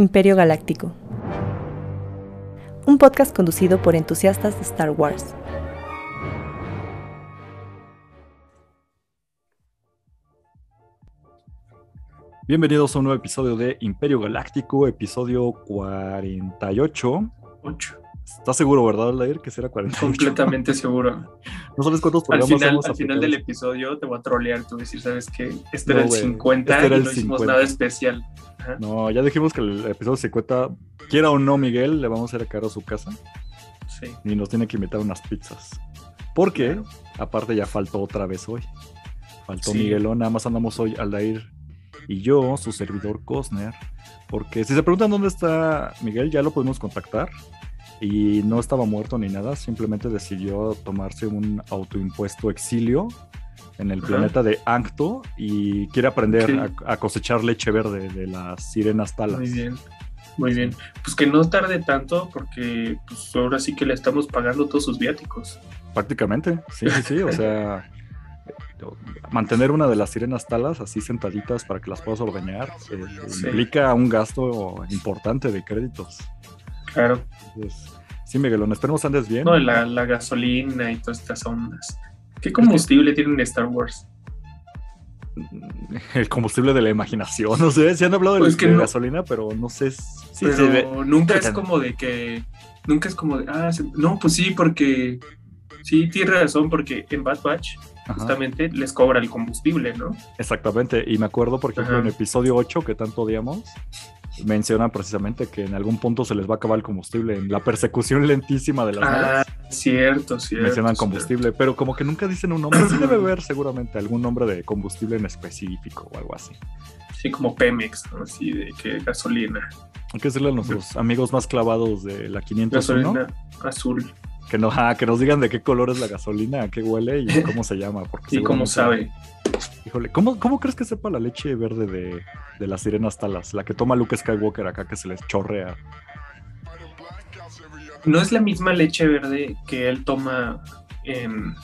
Imperio Galáctico. Un podcast conducido por entusiastas de Star Wars. Bienvenidos a un nuevo episodio de Imperio Galáctico, episodio 48. 8. ¿Estás seguro, verdad, Lair, que será 48? Completamente seguro. ¿No sabes cuántos Al programas final, hemos al final del episodio te voy a trolear, tú decir, ¿sabes qué? Este No, era el güey, 50 este era y el no hicimos 50. nada especial. Ajá. No, ya dijimos que el episodio 50, quiera o no, Miguel, le vamos a ir a caer a su casa Sí. y nos tiene que invitar unas pizzas. Porque, Claro. aparte, ya faltó otra vez hoy. Faltó Sí. Miguelón, nada más andamos hoy Aldair y yo, su servidor Cosner. Porque si se preguntan dónde está Miguel, ya lo pudimos contactar. Y no estaba muerto ni nada, simplemente decidió tomarse un autoimpuesto exilio en el Ajá. planeta de Ancto y quiere aprender Sí. a, a cosechar leche verde de las sirenas talas. Muy bien. Muy bien. Pues que no tarde tanto porque pues ahora sí que le estamos pagando todos sus viáticos. Prácticamente, sí, sí, sí. O sea, mantener una de las sirenas talas así sentaditas para que las puedas ordeñar eh, Sí. implica un gasto importante de créditos. Claro. Entonces, sí, Miguelón, esperemos andes bien. No, la, la gasolina y todas estas ondas. ¿Qué combustible tienen en Star Wars? El combustible de la imaginación, no sé, si han hablado de, Pues que de no. gasolina, pero no sé. si- Pero nunca es como de que. Nunca es como de. Ah, se- no, pues sí, porque. Sí, tiene razón, porque en Bad Batch ajá, justamente les cobra el combustible, ¿no? exactamente. Y me acuerdo, por ejemplo, Ajá. en episodio 8, que tanto odiamos, mencionan precisamente que en algún punto se les va a acabar el combustible. En la persecución lentísima de las Ah, naves. cierto, cierto. mencionan cierto. combustible, pero como que nunca dicen un nombre. Sí debe haber seguramente algún nombre de combustible en específico o algo así. Sí, como Pemex, ¿no? Así de que gasolina. Hay que decirle a nuestros amigos más clavados de la 501 Gasolina azul. que, no, ah, que nos digan de qué color es la gasolina, a qué huele y cómo se llama. Porque Y cómo sabe. Híjole, ¿cómo, ¿cómo crees que sepa la leche verde de, de las sirenas talas? La que toma Luke Skywalker acá que se les chorrea. No es la misma leche verde que él toma en,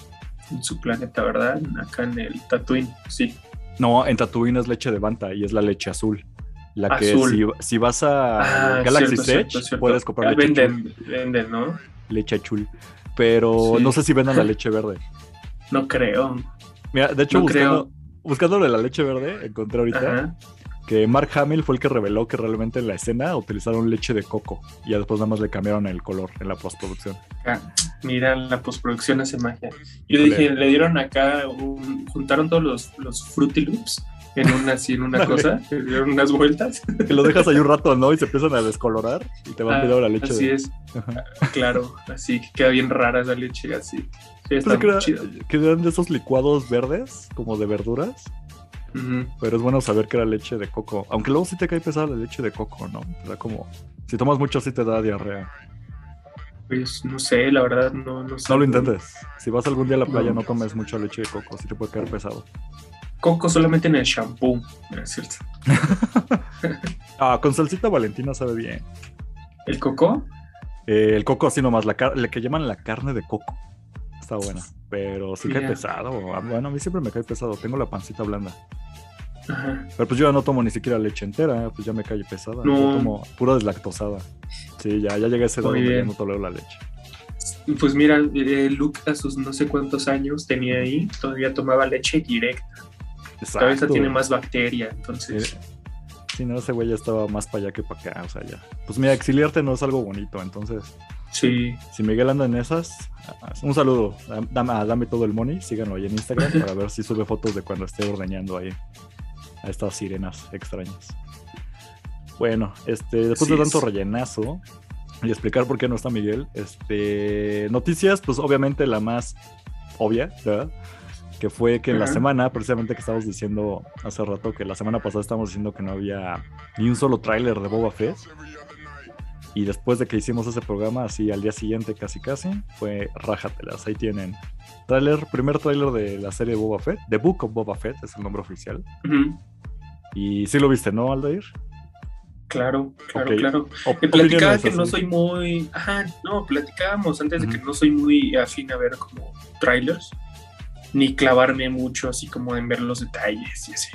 en su planeta, ¿verdad? Acá en el Tatooine. Sí. No, en Tatooine es leche de Banta y es la leche azul. La que Azul. si, si vas a Ah, Galaxy Edge puedes comprar Ah, leche venden, venden, ¿no? leche chul. Pero Sí. no sé si vendan la leche verde. No creo. Mira, de hecho, No buscando, buscando la leche verde, encontré ahorita Ajá. que Mark Hamill fue el que reveló que realmente en la escena utilizaron leche de coco y ya después nada más le cambiaron el color en la postproducción. Ah, Mira, la postproducción hace magia. Yo Híjole. dije, le dieron acá, un- juntaron todos los, los Fruity Loops en una, así, en una cosa, dieron unas vueltas. Que lo dejas ahí un rato, ¿no? Y se empiezan a descolorar y te van Ah, pidiendo la leche. así de- es, Ajá. claro, así que queda bien rara esa leche, así. Sí, está Pensé que, muy era- chido. que eran de esos licuados verdes, como de verduras, pero es bueno saber que era leche de coco. Aunque luego sí te cae pesada la leche de coco, ¿no? Te da como. Si tomas mucho, sí te da diarrea. Pues no sé, la verdad, no, no sé. No lo intentes. Si vas algún día a la playa, no, No. tomes mucha leche de coco, sí te puede caer pesado. Coco solamente en el shampoo, ¿no es cierto? Ah, con salsita valentina sabe bien. ¿El coco? Eh, el coco así nomás, la, la que llaman la carne de coco. Está buena. Pero sí cae Ya. pesado. Ah, Bueno, a mí siempre me cae pesado. Tengo la pancita blanda. Ajá. Pero pues yo ya no tomo ni siquiera leche entera, pues ya me cae pesada. No. Yo tomo pura deslactosada. Sí, ya, ya llegué a ese edad donde ya no tolero la leche. Pues mira, eh, Luke a sus no sé cuántos años tenía ahí, todavía tomaba leche directa. Exacto. Cabeza tiene más bacteria, entonces. Sí, no, ese güey ya estaba más para allá que para acá, o sea, ya. Pues mira, exiliarte no es algo bonito, entonces, Sí, si Miguel anda en esas, ah, un saludo, Dam- dame, a dame todo el money, síganlo ahí en Instagram para ver si sube fotos de cuando esté ordeñando ahí a estas sirenas extrañas. Bueno, este, después de tanto es. rellenazo y explicar por qué no está Miguel, este, noticias, pues obviamente la más obvia, ¿verdad? Que fue que en la semana, precisamente que estábamos diciendo hace rato, que la semana pasada estábamos diciendo que no había ni un solo tráiler de Boba Fett. Y después de que hicimos ese programa, así al día siguiente casi casi, fue rájatelas. Ahí tienen tráiler, primer tráiler de la serie Boba Fett, The Book of Boba Fett es el nombre oficial. Ujú. Y sí lo viste, ¿no, Aldair? claro, claro, claro. Op- platicaba que no soy muy. Ajá, no, platicábamos antes de que no soy muy afín a ver como trailers, ni clavarme mucho así como en ver los detalles y así.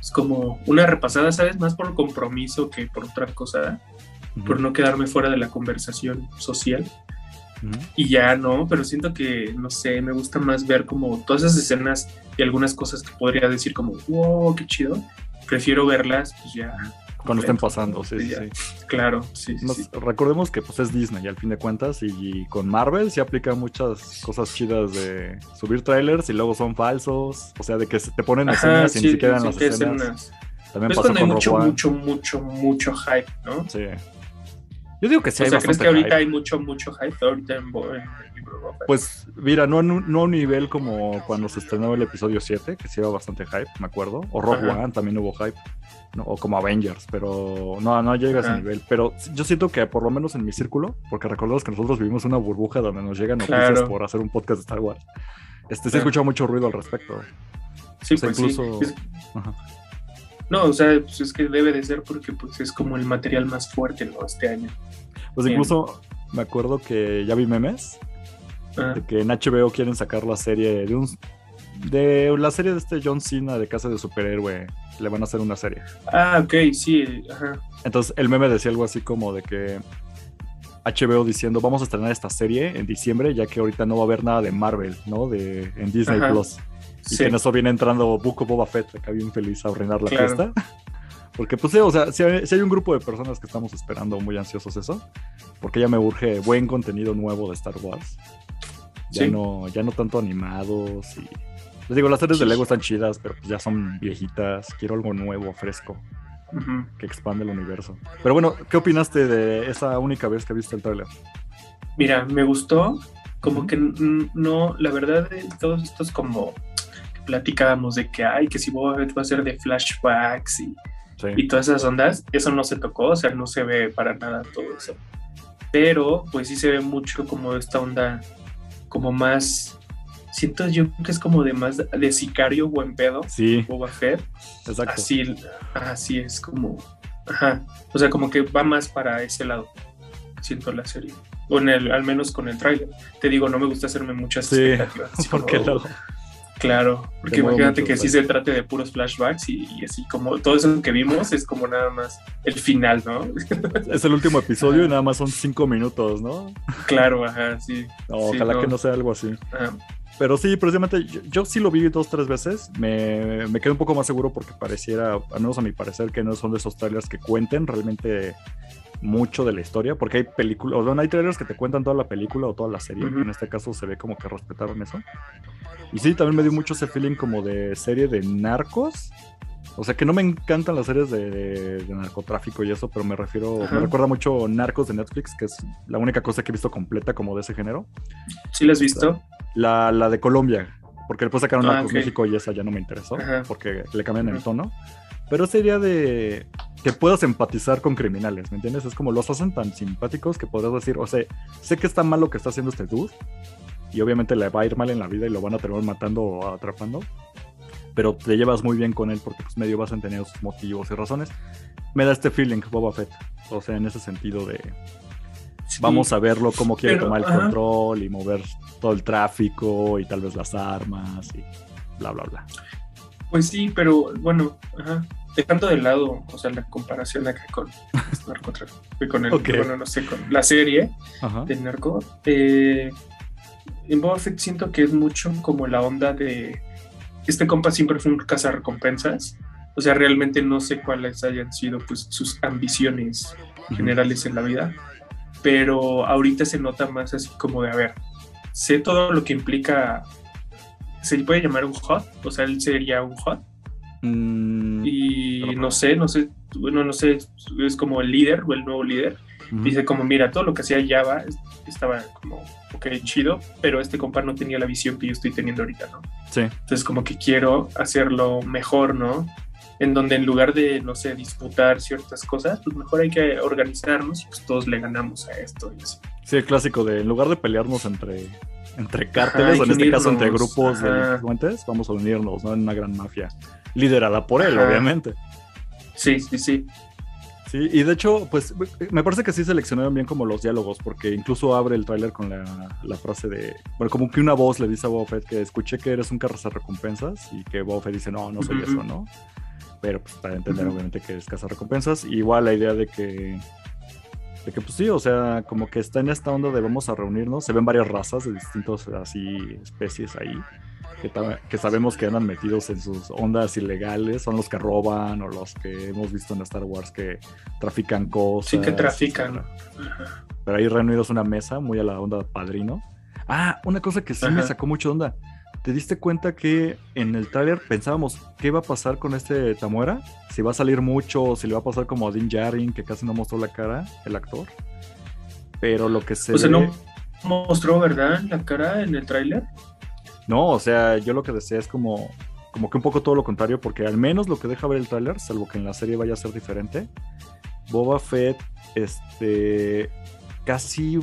Es como una repasada, ¿sabes? Más por compromiso que por otra cosa, por no quedarme fuera de la conversación social. Y ya no, pero siento que, no sé, me gusta más ver como todas esas escenas y algunas cosas que podría decir como, wow, qué chido. Prefiero verlas, pues ya cuando estén pasando, sí, sí, Claro, sí, Recordemos que pues es Disney al fin de cuentas y, con Marvel se aplican muchas cosas chidas de subir trailers y luego son falsos, o sea, de que se te ponen escenas y ni siquiera en las escenas. También pasa cuando hay mucho, mucho, mucho, mucho hype, ¿no? Sí. Yo digo que sí. O sea, ¿crees que ahorita hay mucho, mucho hype ahorita en, Pues mira, no, no a un nivel como cuando se estrenó el episodio 7, que sí iba bastante hype, me acuerdo. O Rogue One también hubo hype. o como Avengers, pero no, no llega a ese nivel. Pero yo siento que por lo menos en mi círculo, porque recordemos que nosotros vivimos una burbuja donde nos llegan noticias por hacer un podcast de Star Wars, este, se ha escuchado mucho ruido al respecto. Sí, pues incluso... No, o sea, pues es que debe de ser porque pues es como el material más fuerte, ¿no? Este año. Pues incluso me acuerdo que ya vi memes ah. de que en HBO quieren sacar la serie de un de la serie de este John Cena de Casa de Superhéroe. Le van a hacer una serie. Ah, ok, sí, ajá. Entonces el meme decía algo así como de que HBO diciendo vamos a estrenar esta serie en diciembre, ya que ahorita no va a haber nada de Marvel, ¿no? De, en Disney Plus. Y que en eso viene entrando Buco Boba Fett, acá bien feliz a reinar la fiesta. Porque, pues, sí, o sea, si hay, un grupo de personas que estamos esperando muy ansiosos eso, porque ya me urge buen contenido nuevo de Star Wars. Ya, no, ya no tanto animados y... Les digo, las series de Lego están chidas, pero pues ya son viejitas. Quiero algo nuevo, fresco, que expande el universo. Pero bueno, ¿qué opinaste de esa única vez que viste el trailer? Mira, me gustó. Como que no, la verdad, todos estos como platicábamos de que, ay, que si Boba Fett va a ser de flashbacks y, y todas esas ondas, eso no se tocó, o sea, no se ve para nada todo eso. Pero, pues sí se ve mucho como esta onda, como más, siento yo que es como de más de sicario buen pedo, sí. Boba Fett. Exacto. Así, así es como, ajá, o sea, como que va más para ese lado, siento la serie. O en el, al menos con el tráiler. Te digo, no me gusta hacerme muchas sí, expectativas. porque luego Claro, porque imagínate que sí se trate de puros flashbacks y, así como todo eso que vimos es como nada más el final, ¿no? Es el último episodio y nada más son cinco minutos, ¿no? Claro, ajá, sí. ojalá que no sea algo así. Pero sí, precisamente yo, sí lo vi dos, tres veces. Me, me quedé un poco más seguro porque pareciera, al menos a mi parecer, que no son de esos trailers que cuenten realmente mucho de la historia, porque hay películas, o sea, hay trailers que te cuentan toda la película o toda la serie, en este caso se ve como que respetaron eso. Y sí, también me dio mucho ese feeling como de serie de narcos. O sea que no me encantan las series de, narcotráfico y eso, pero me refiero, me recuerda mucho Narcos de Netflix, que es la única cosa que he visto completa como de ese género. ¿Sí la has visto? La, la de Colombia, porque después sacaron ah, Narcos México y esa ya no me interesó, porque le cambian el tono. Pero sería de que puedas empatizar con criminales, ¿me entiendes? Es como los hacen tan simpáticos que podrás decir, o sea, sé que está mal lo que está haciendo este dude, y obviamente le va a ir mal en la vida y lo van a terminar matando o atrapando, pero te llevas muy bien con él porque pues medio vas a entender sus motivos y razones. Me da este feeling Boba Fett, o sea, en ese sentido de vamos a verlo cómo quiere tomar el control y mover todo el tráfico y tal vez las armas y bla bla bla. Pues sí, pero bueno, ajá. Dejando de lado, o sea, la comparación acá con narcotráfico, con el, bueno, no sé, con la serie del narco, eh, en Boba Fett siento que es mucho como la onda de este compa siempre fue un recompensas. O sea, realmente no sé cuáles hayan sido pues sus ambiciones generales en la vida, pero ahorita se nota más así como de, a ver, sé todo lo que implica, se puede llamar un hot, o sea, él sería un hot. Mm, y no sé, no sé, bueno, no sé, es como el líder o el nuevo líder. Dice como, mira, todo lo que hacía Java estaba como ok, chido, pero este compa no tenía la visión que yo estoy teniendo ahorita, ¿no? Sí. Entonces como que quiero hacerlo mejor, ¿no? En donde en lugar de, no sé, disputar ciertas cosas, pues mejor hay que organizarnos y pues todos le ganamos a esto y así. Sí, el clásico de, en lugar de pelearnos entre, entre cárteles, o en este caso entre grupos de delincuentes, vamos a unirnos, ¿no? En una gran mafia, liderada por él, obviamente. Sí, sí, sí. Sí, y de hecho, pues me parece que sí seleccionaron bien como los diálogos, porque incluso abre el tráiler con la, frase de, bueno, como que una voz le dice a Boba Fett que escuché que eres un recompensas y que Boba Fett dice, no, no soy eso, ¿no? pero pues para entender obviamente que es recompensas. Igual la idea de que de que pues sí, o sea, como que está en esta onda de vamos a reunirnos, se ven varias razas de distintos así especies ahí, que, que sabemos que andan metidos en sus ondas ilegales, son los que roban o los que hemos visto en Star Wars que trafican cosas. Sí, que trafican. Pero ahí reunidos una mesa, muy a la onda padrino. Ah, una cosa que sí me sacó mucho onda. ¿Te diste cuenta que en el tráiler pensábamos qué iba a pasar con este Tamuera? Si va a salir mucho si le va a pasar como a Dean Jarin, que casi no mostró la cara, el actor. Pero lo que se. O sea, no mostró, ¿verdad? La cara en el tráiler. No, o sea, yo lo que decía es como, como que un poco todo lo contrario, porque al menos lo que deja ver el tráiler, salvo que en la serie vaya a ser diferente, Boba Fett, este, casi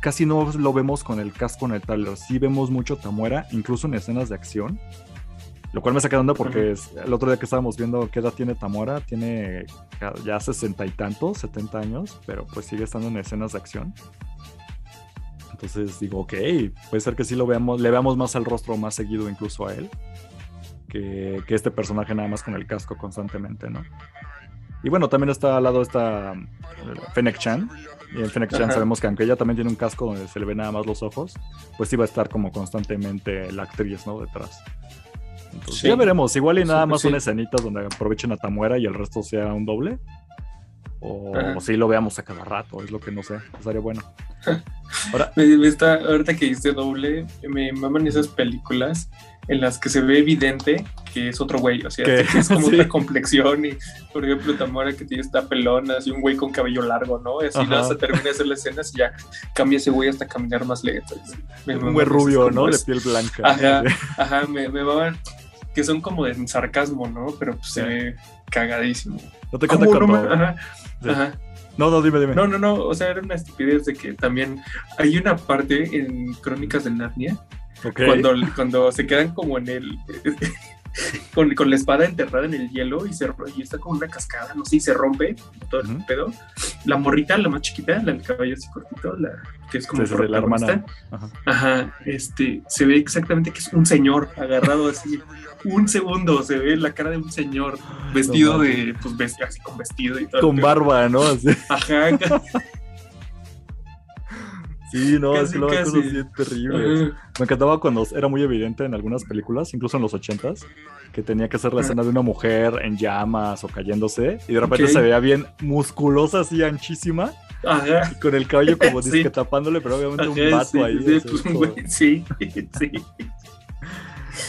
casi no lo vemos con el casco en el trailer. Sí vemos mucho Tamuera, incluso en escenas de acción. Lo cual me saca de onda porque el otro día que estábamos viendo qué edad tiene Tamuera, tiene ya sesenta y tantos, setenta años, pero pues sigue estando en escenas de acción. Entonces digo, ok, puede ser que sí lo veamos, le veamos más al rostro más seguido incluso a él, que, que este personaje nada más con el casco constantemente, ¿no? Y bueno, también está al lado esta eh, Fennec Chan. Y en Fennec Chan sabemos que aunque ella también tiene un casco donde se le ve nada más los ojos, pues sí va a estar como constantemente la actriz, ¿no? Detrás. Entonces, ya veremos. Igual y nada más son escenitas donde aprovechen a Tamuera y el resto sea un doble. O, si lo veamos a cada rato, es lo que no sé. Estaría bueno. Ahora, me, está, ahorita que dice doble, me maman esas películas en las que se ve evidente que es otro güey, o sea, que es como otra complexión y, por ejemplo, Tamora que tiene esta pelona, así un güey con cabello largo, ¿no? Así nada, se termina de hacer las escenas y ya cambia ese güey hasta caminar más lento. un güey rubio, ¿no? De piel blanca. Ajá, ajá, me, me van que son como de sarcasmo, ¿no? Pero pues se ve cagadísimo. No te canta no Ajá, ajá. No, no, dime, dime. No, no, no, o sea, era una estupidez de que también hay una parte en Crónicas de Narnia cuando, cuando se quedan como en el. Con, con, la espada enterrada en el hielo y, se, y está como una cascada, no sé, y se rompe todo el pedo. La morrita, la más chiquita, la del cabello así cortito, la que es como la hermana. Ajá. este, se ve exactamente que es un señor agarrado así. un segundo se ve la cara de un señor vestido de, pues, así con vestido y todo. Con barba, ¿no? Ajá. Sí, no, es que lo cosas así terribles. Me encantaba cuando era muy evidente en algunas películas, incluso en los ochentas, que tenía que hacer la escena de una mujer en llamas o cayéndose, y de repente se veía bien musculosa, así anchísima, Ajá. Y con el cabello como sí. tapándole, pero obviamente un vato ahí. Sí, sí,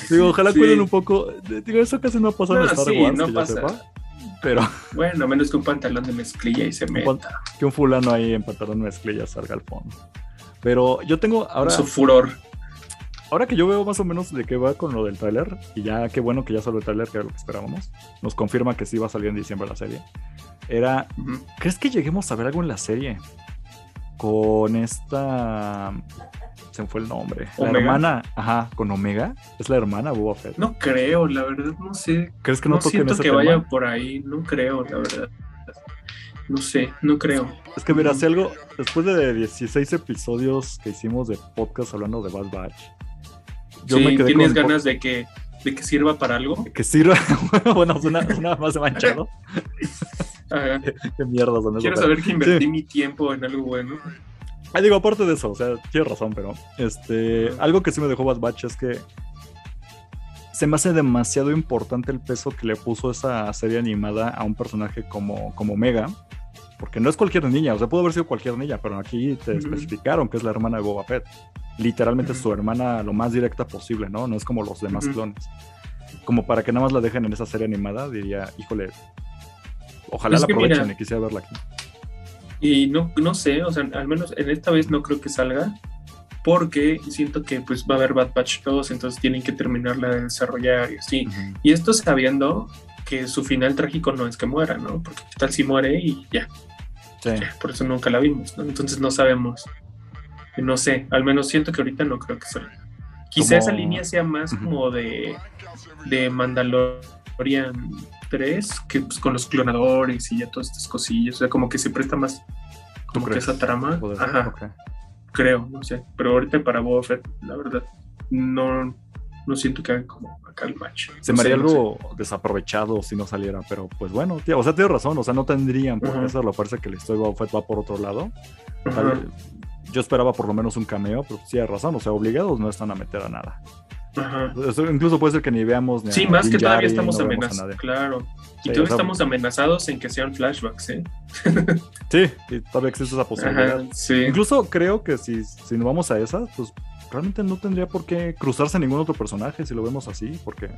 Digo, ojalá cuiden un poco. Digo, eso casi no pasa en Star Wars, no que pasa. sepa. Pero. Bueno, menos que un pantalón de mezclilla y se meta. Que un fulano ahí en pantalón de mezclilla salga al fondo. Pero yo tengo ahora. Su furor. Ahora que yo veo más o menos de qué va con lo del tráiler, y ya qué bueno que ya salió el tráiler, que era lo que esperábamos, nos confirma que sí va a salir en diciembre la serie. Era, ¿crees que lleguemos a ver algo en la serie? Con esta... Se me fue el nombre. La hermana, ajá, con Omega. ¿Es la hermana Boba Fett? No creo, la verdad, no sé. ¿Crees que no, no siento que vaya por ahí, no creo, la verdad. No sé, no creo. Es que mira, si algo, después de 16 episodios que hicimos de podcast hablando de Bad Batch, yo me quedé ¿Tienes ganas de que, de que sirva para algo? Que sirva, bueno, una, una más manchado. Qué mierda son Quiero saber que invertí mi tiempo en algo bueno. Ah, digo, aparte de eso, o sea, tienes razón, pero este, algo que sí me dejó Bad Batch es que se me hace demasiado importante el peso que le puso esa serie animada a un personaje como, como Mega porque no es cualquier niña, o sea, pudo haber sido cualquier niña, pero aquí te especificaron que es la hermana de Boba Fett. Literalmente su hermana lo más directa posible, ¿no? No es como los demás clones. Como para que nada más la dejen en esa serie animada, diría, híjole, ojalá la aprovechen y quisiera verla aquí. Y no, no sé, o sea, al menos en esta vez no creo que salga, porque siento que pues va a haber Bad Batch 2, entonces tienen que terminarla de desarrollar y así. Y esto sabiendo que su final trágico no es que muera, ¿no? Porque tal si muere y ya, por eso nunca la vimos, ¿no? Entonces no sabemos. No sé, al menos siento que ahorita no creo que salga. Quizá esa línea sea más como de, de Mandalorian 3, que pues con los clonadores y ya todas estas cosillas. O sea, como que se presta más como que esa trama. Ajá. Creo, no sé. Pero ahorita para Boba Fett, la verdad, no, no siento que hagan como acá el match. Se me haría algo desaprovechado si no saliera, pero pues bueno, tío, o sea, tienes razón, o sea, no tendrían por eso, lo parece que la historia va por otro lado. yo esperaba por lo menos un cameo, pero sí hay razón, o sea, obligados no están a meter a nada. Ajá. incluso puede ser que ni veamos. Ni sí, más que todavía estamos amenazados. Claro. Y todavía estamos amenazados en que sean flashbacks, ¿eh? sí, y todavía existe esa posibilidad. sí. Incluso creo que si, si nos vamos a esa, pues realmente no tendría por qué cruzarse ningún otro personaje si lo vemos así, porque.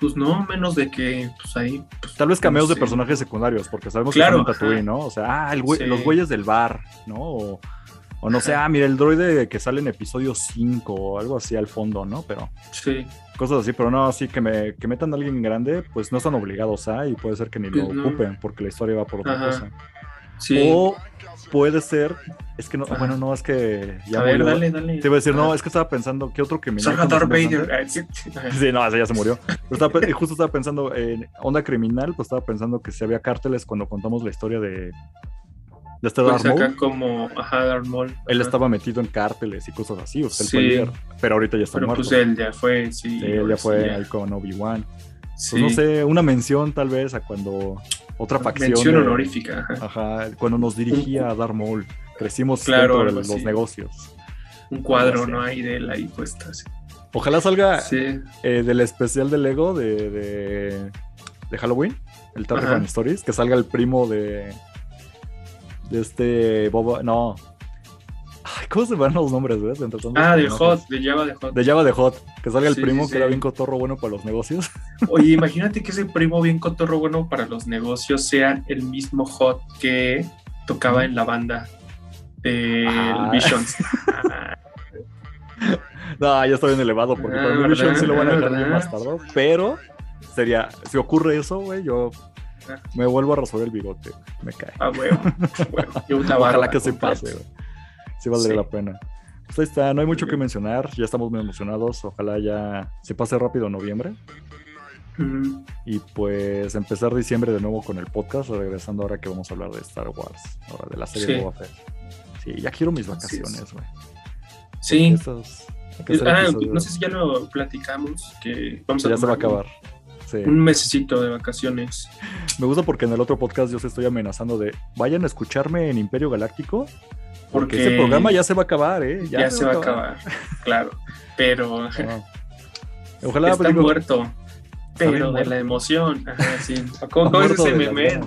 Pues no, menos de que pues ahí. Pues, Tal vez cameos de personajes secundarios, porque sabemos que son Tatooine, ¿no? O sea, ah, los güeyes del bar, ¿no? O, o no sé, ah, mira, el droide que sale en episodio 5 o algo así al fondo, ¿no? Pero. Sí. Cosas así, pero no, así que, me, que metan a alguien grande, pues no están obligados a, y puede ser que ni lo pues ocupen, porque la historia va por otra cosa. Sí. O puede ser, es que no, bueno, no, es que ya A ver, dale, dale. Te iba a decir, no, es que estaba pensando, ¿qué otro criminal? Salvador Vader. Sí, no, ese ya se murió. y justo estaba pensando en Onda Criminal, pues estaba pensando que si había cárteles cuando contamos la historia de, de este pues acá como, ajá, Darth Maul. Él estaba metido en cárteles y cosas así, usted sí. líder, pero ahorita ya está pero muerto. pues él ya fue, sí. sí él ya fue ahí con Obi-Wan. Pues no sé, una mención tal vez a cuando otra facción. Mención honorífica. Ajá. cuando nos dirigía a Darth Maul. Crecimos claro, de los negocios. Un cuadro, ¿no? hay de él ahí puesto Ojalá salga eh, del especial de Lego de, de, Halloween, el Target Stories, que salga el primo de, de este Boba. No, ¿Cómo se van los nombres, güey? Ah, de Hot, de Java de Hot. De Java de Hot, que salga el primo que era bien cotorro bueno para los negocios. Oye, imagínate que ese primo bien cotorro bueno para los negocios sea el mismo Hot que tocaba en la banda de ah. Visions. no, ya está bien elevado, porque para el ah, Visions sí lo van a dejar bien más tarde, pero sería, si ocurre eso, güey, yo ah. me vuelvo a resolver el bigote, me cae. Ah, güey. Ojalá que se pase, güey sí valdría la pena. Pues ahí está, no hay mucho que mencionar, ya estamos muy emocionados, ojalá ya se pase rápido noviembre. Y pues empezar diciembre de nuevo con el podcast, regresando ahora que vamos a hablar de Star Wars, ahora de la serie de Boba Fett. Sí, ya quiero mis vacaciones, güey. Sí. ah, no sé si ya lo platicamos, que vamos a... Ya se va a acabar. Un mesecito de vacaciones. Me gusta porque en el otro podcast yo se estoy amenazando de vayan a escucharme en Imperio Galáctico porque, ese programa ya se va a acabar, ¿eh? Ya, se, va a acabar, claro. Pero. Ojalá. Está muerto. Pero de la emoción. Ajá, sí. ¿Cómo, es ese meme?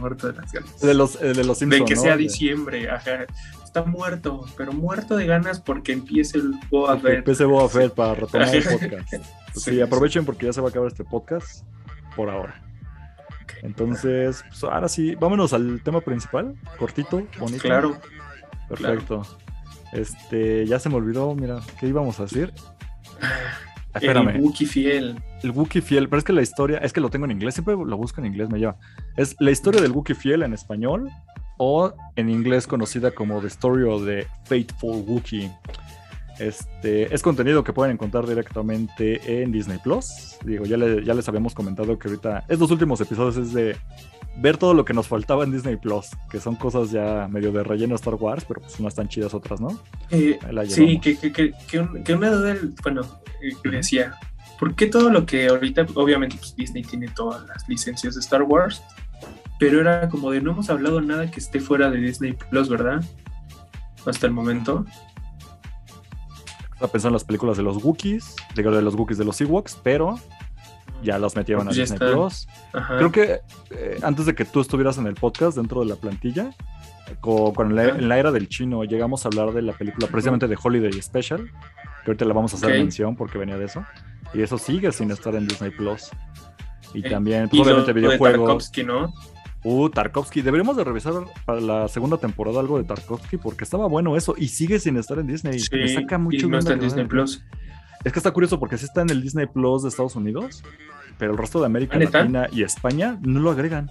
muerto de las ganas. De los, eh, de los De que sea diciembre, ajá. Está muerto, pero muerto de ganas porque empiece el Boa Fett. Empiece Boa Fett para retomar el podcast. sí, aprovechen porque ya se va a acabar este podcast por ahora. Entonces, pues ahora sí, vámonos al tema principal, cortito, bonito. Claro. Perfecto. Este, ya se me olvidó, mira, ¿qué íbamos a decir? Espérame. El Wookiee fiel. El Wookiee fiel, pero es que la historia, es que lo tengo en inglés, siempre lo busco en inglés, me lleva. Es la historia del Wookiee fiel en español o en inglés conocida como The Story of the Faithful Wookiee. Este, es contenido que pueden encontrar directamente en Disney Plus. Digo, ya, ya les habíamos comentado que ahorita estos últimos episodios es de ver todo lo que nos faltaba en Disney Plus, que son cosas ya medio de relleno Star Wars, pero pues unas tan chidas otras, ¿no? Eh, sí, que, que, que, que, una duda, bueno, eh, decía, ¿por qué todo lo que ahorita, obviamente pues, Disney tiene todas las licencias de Star Wars, pero era como de no hemos hablado nada que esté fuera de Disney Plus, ¿verdad? Hasta el momento. Estaba pensando en las películas de los Wookiees, digo de los Wookiees de los Ewoks, pero ya los metieron a pues Disney Plus. Creo que eh, antes de que tú estuvieras en el podcast dentro de la plantilla, con, en la era del chino llegamos a hablar de la película precisamente de Holiday Special, que ahorita la vamos a hacer mención porque venía de eso. Y eso sigue sin estar en Disney Plus. Y también, pues, obviamente, videojuegos. ¿no? Uh, Tarkovsky. Deberíamos de revisar para la segunda temporada algo de Tarkovsky porque estaba bueno eso y sigue sin estar en Disney. Sí, saca mucho y no está en Disney Plus. Es que está curioso porque sí está en el Disney Plus de Estados Unidos, pero el resto de América Latina y España no lo agregan.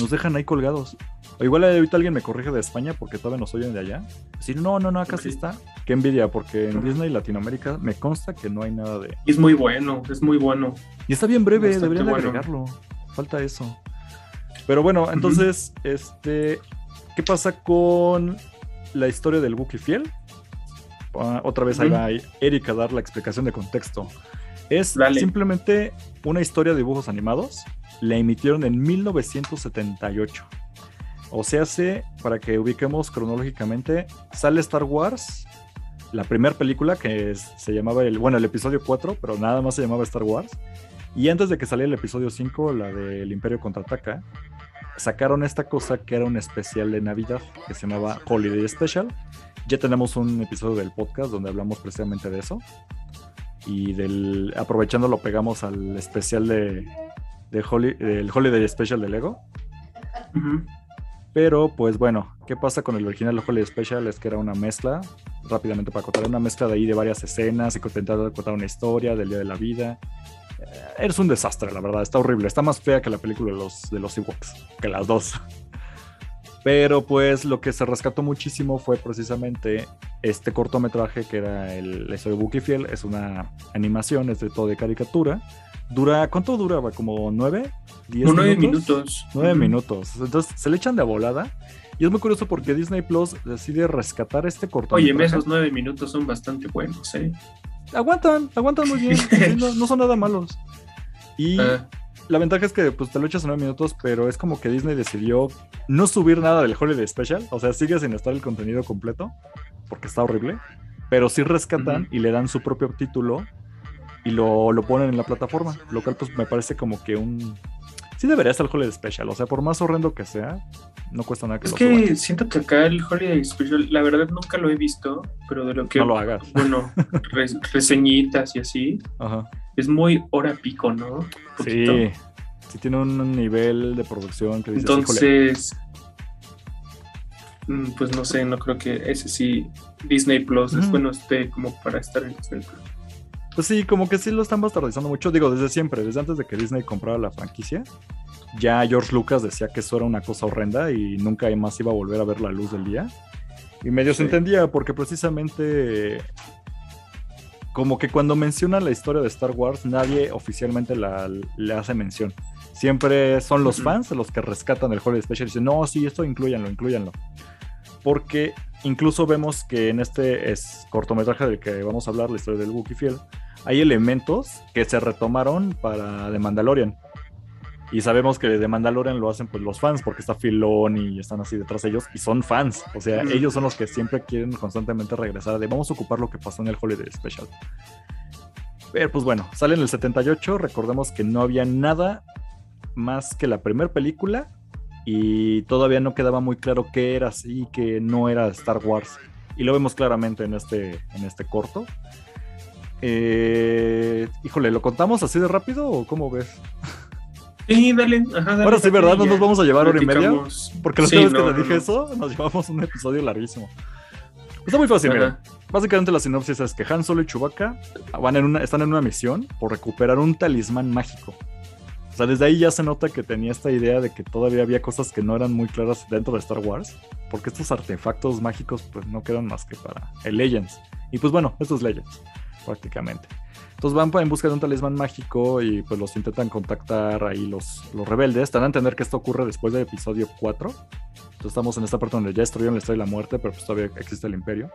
Nos dejan ahí colgados. O igual ahorita alguien me corrige de España porque todavía nos oyen de allá. Sí, no, no, no, acá sí está. Qué envidia, porque en Disney Latinoamérica me consta que no hay nada de. es muy bueno, es muy bueno. Y está bien breve, deberían agregarlo. Falta eso. Pero bueno, entonces, este. ¿Qué pasa con la historia del Wookiee fiel? ah, otra vez ahí va Erika a dar la explicación de contexto. Es simplemente una historia de dibujos animados. La emitieron en 1978. O sea, hace, para que ubiquemos cronológicamente, sale Star Wars, la primera película que se llamaba el, bueno, el episodio 4, pero nada más se llamaba Star Wars. Y antes de que saliera el episodio 5, la del Imperio contraataca, sacaron esta cosa que era un especial de Navidad que se llamaba Holiday Special. Ya tenemos un episodio del podcast donde hablamos precisamente de eso. Y del aprovechando lo pegamos al especial de, de del Holiday Special de Lego. Pero pues bueno, ¿qué pasa con el original Holiday Special? Es que era una mezcla, rápidamente para contar, una mezcla de ahí de varias escenas y intentar contar una historia del Día de la Vida eres un desastre, la verdad. Está horrible. Está más fea que la película de los, de los Ewoks, que las dos. Pero pues lo que se rescató muchísimo fue precisamente este cortometraje que era el, la historia de Bucky Fiel. Es una animación, es de todo de caricatura. Dura, ¿cuánto duraba? ¿Como nueve? ¿Diez nueve minutos? Nueve minutos. Entonces se le echan de volada. Y es muy curioso porque Disney Plus decide rescatar este cortometraje. Oye, esos nueve minutos son bastante buenos, ¿eh? Aguantan, aguantan muy bien, no, son nada malos. Y ah. la ventaja es que pues, te lo echas en 9 minutos, pero es como que Disney decidió no subir nada del Holiday Special, o sea, sigue sin estar el contenido completo, porque está horrible, pero sí rescatan y le dan su propio título y lo, lo ponen en la plataforma, lo cual pues me parece como que un, sí debería estar el Holiday Special. O sea, por más horrendo que sea, no cuesta nada que es que siento que acá el Holiday Special, la verdad nunca lo he visto, pero de lo que. No lo hagas. Bueno, reseñitas y así. Ajá. Es muy hora pico, ¿no? Sí. Sí, tiene un nivel de producción que dices, Entonces. Mm, pues no sé, no creo que ese sí. Disney Plus es bueno este como para estar en Disney Plus. Pues sí, como que sí lo están bastardizando mucho. Digo, desde siempre, desde antes de que Disney comprara la franquicia, ya George Lucas decía que eso era una cosa horrenda y nunca más iba a volver a ver la luz del día. Y medio se entendía porque precisamente como que cuando menciona la historia de Star Wars, nadie oficialmente la, le hace mención. Siempre son los fans los que rescatan el Holiday Special y dicen, no, sí, esto incluyanlo, incluyanlo. Porque incluso vemos que en este es cortometraje del que vamos a hablar, la historia del Wookiee Fiel, hay elementos que se retomaron para The Mandalorian. Y sabemos que de Mandalorian lo hacen pues los fans, porque está Filón y están así detrás de ellos, y son fans. O sea, ellos son los que siempre quieren constantemente regresar de vamos a ocupar lo que pasó en el Holiday Special. Pero pues bueno, sale en el 78, recordemos que no había nada más que la primera película y todavía no quedaba muy claro qué era así, que no era Star Wars. Y lo vemos claramente en este, en este corto. Eh, híjole, ¿lo contamos así de rápido o cómo ves? Sí, dale. Ahora sí, ¿verdad? No nos vamos a llevar hora y media. Porque la última vez que te dije eso, nos llevamos un episodio larguísimo. Está muy fácil, mira. Básicamente la sinopsis es que Han Solo y Chewbacca van en una, están en una misión por recuperar un talismán mágico. O sea, desde ahí ya se nota que tenía esta idea de que todavía había cosas que no eran muy claras dentro de Star Wars. Porque estos artefactos mágicos pues no quedan más que para el Legends. Y pues bueno, estos Legends prácticamente. Entonces van en busca de un talismán mágico y pues los intentan contactar ahí los, los rebeldes. Te a entender que esto ocurre después del episodio 4. Entonces estamos en esta parte donde ya destruyeron la estrella de la muerte, pero pues todavía existe el imperio.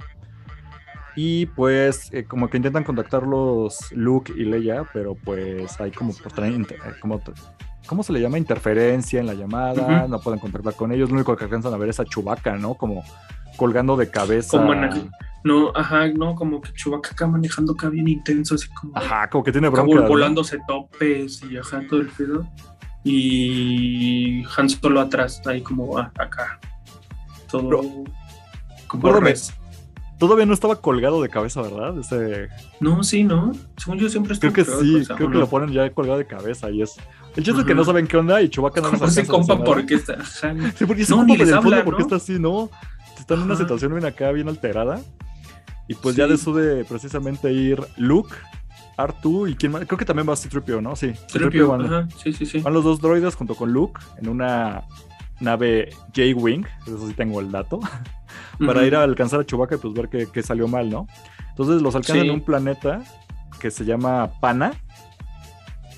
Y pues eh, como que intentan contactarlos Luke y Leia, pero pues hay como, eh, como ¿cómo se le llama? Interferencia en la llamada, no pueden contactar con ellos, lo único que alcanzan a ver es a Chubaca, ¿no? Como colgando de cabeza. Como no, ajá, no, como que Chewbacca acá manejando acá bien intenso, así como. Ajá, como que tiene bronca. Volándose topes y ajá, todo el pedo. Y Han solo atrás, ahí como ah, acá. Todo. como Todavía no estaba colgado de cabeza, ¿verdad? Ese... No, sí, ¿no? Según yo siempre estoy Creo que sí, creo que lo ponen ya colgado de cabeza y es. El chiste es que no saben qué onda y Chewbacca no se compa porque está. Sí, porque no, ni les habla, porque está así, ¿no? Está en una situación bien acá, bien alterada. Y pues ya de precisamente ir Luke, Artu y quién más. Creo que también va a Citripio, ¿no? Sí, Citripio van. Sí, sí, sí. Van los dos droides junto con Luke en una nave J-Wing, eso sí tengo el dato, para ir a alcanzar a Chewbacca y pues ver qué, salió mal, ¿no? Entonces los alcanzan en un planeta que se llama Pana.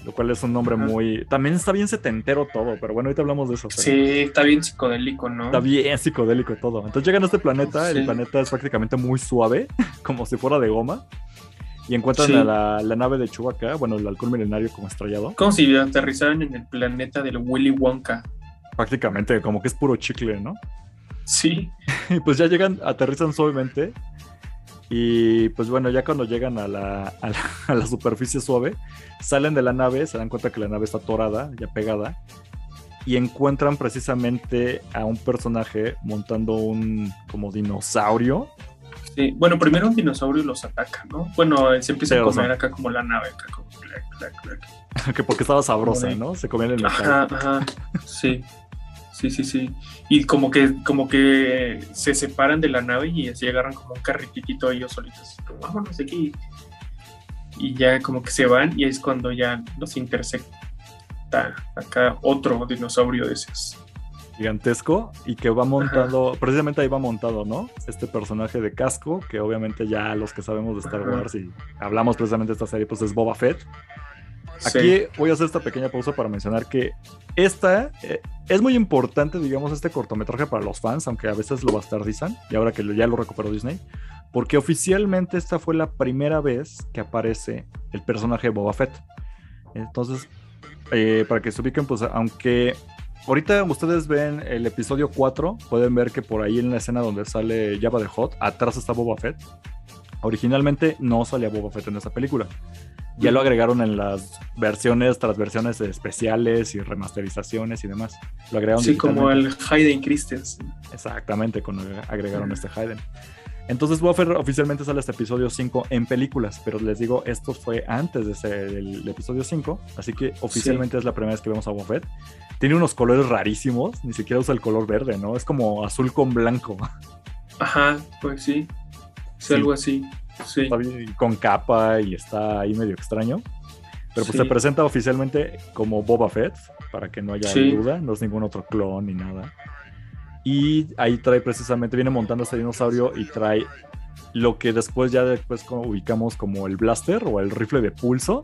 Lo cual es un nombre muy... También está bien setentero todo, pero bueno, ahorita hablamos de eso. Sí, está bien psicodélico, ¿no? Está bien psicodélico todo. Entonces llegan a este planeta, el planeta es prácticamente muy suave, como si fuera de goma. Y encuentran a la, nave de Chewbacca, bueno, el halcón milenario como estrellado. Como si aterrizaran en el planeta del Willy Wonka. Prácticamente, como que es puro chicle, ¿no? Sí. Y pues ya llegan, aterrizan suavemente y pues bueno, ya cuando llegan a la, a la, superficie suave, salen de la nave, se dan cuenta que la nave está atorada, ya pegada, y encuentran precisamente a un personaje montando un como dinosaurio. Sí, bueno, primero un dinosaurio los ataca, ¿no? Bueno, se empieza a comer acá como la nave, acá como que porque estaba sabrosa, ¿no? Se comían el metal. Ajá, ajá, sí. Sí, sí, sí. Y como que, como que se separan de la nave y así agarran como un carritito ellos solitos. Vámonos de aquí. Y ya como que se van y es cuando ya los intersecta acá otro dinosaurio de esos. Gigantesco y que va montando, precisamente ahí va montado, ¿no? Este personaje de casco, que obviamente ya los que sabemos de Star Wars y hablamos precisamente de esta serie, pues es Boba Fett. Aquí voy a hacer esta pequeña pausa para mencionar que esta eh, es muy importante, digamos, este cortometraje para los fans, aunque a veces lo bastardizan, y ahora que ya lo recuperó Disney, porque oficialmente esta fue la primera vez que aparece el personaje de Boba Fett. Entonces, eh, para que se ubiquen, pues aunque ahorita ustedes ven el episodio 4, pueden ver que por ahí en la escena donde sale Java de Hot, atrás está Boba Fett. Originalmente no salía Boba Fett en esa película. Ya lo agregaron en las versiones, tras versiones especiales y remasterizaciones y demás. Lo agregaron. Sí, como el Hayden Christensen. Exactamente, cuando agregaron este Hayden. Entonces Buffer oficialmente sale este episodio 5 en películas, pero les digo, esto fue antes de del, episodio 5, así que oficialmente es la primera vez que vemos a Buffett. Tiene unos colores rarísimos, ni siquiera usa el color verde, ¿no? Es como azul con blanco. Ajá, pues sí, es algo así. Está bien, con capa y está ahí medio extraño. Pero pues se presenta oficialmente como Boba Fett, para que no haya duda, no es ningún otro clon ni nada. Y ahí trae precisamente, viene montando este dinosaurio y trae lo que después ya después ubicamos como el blaster o el rifle de pulso.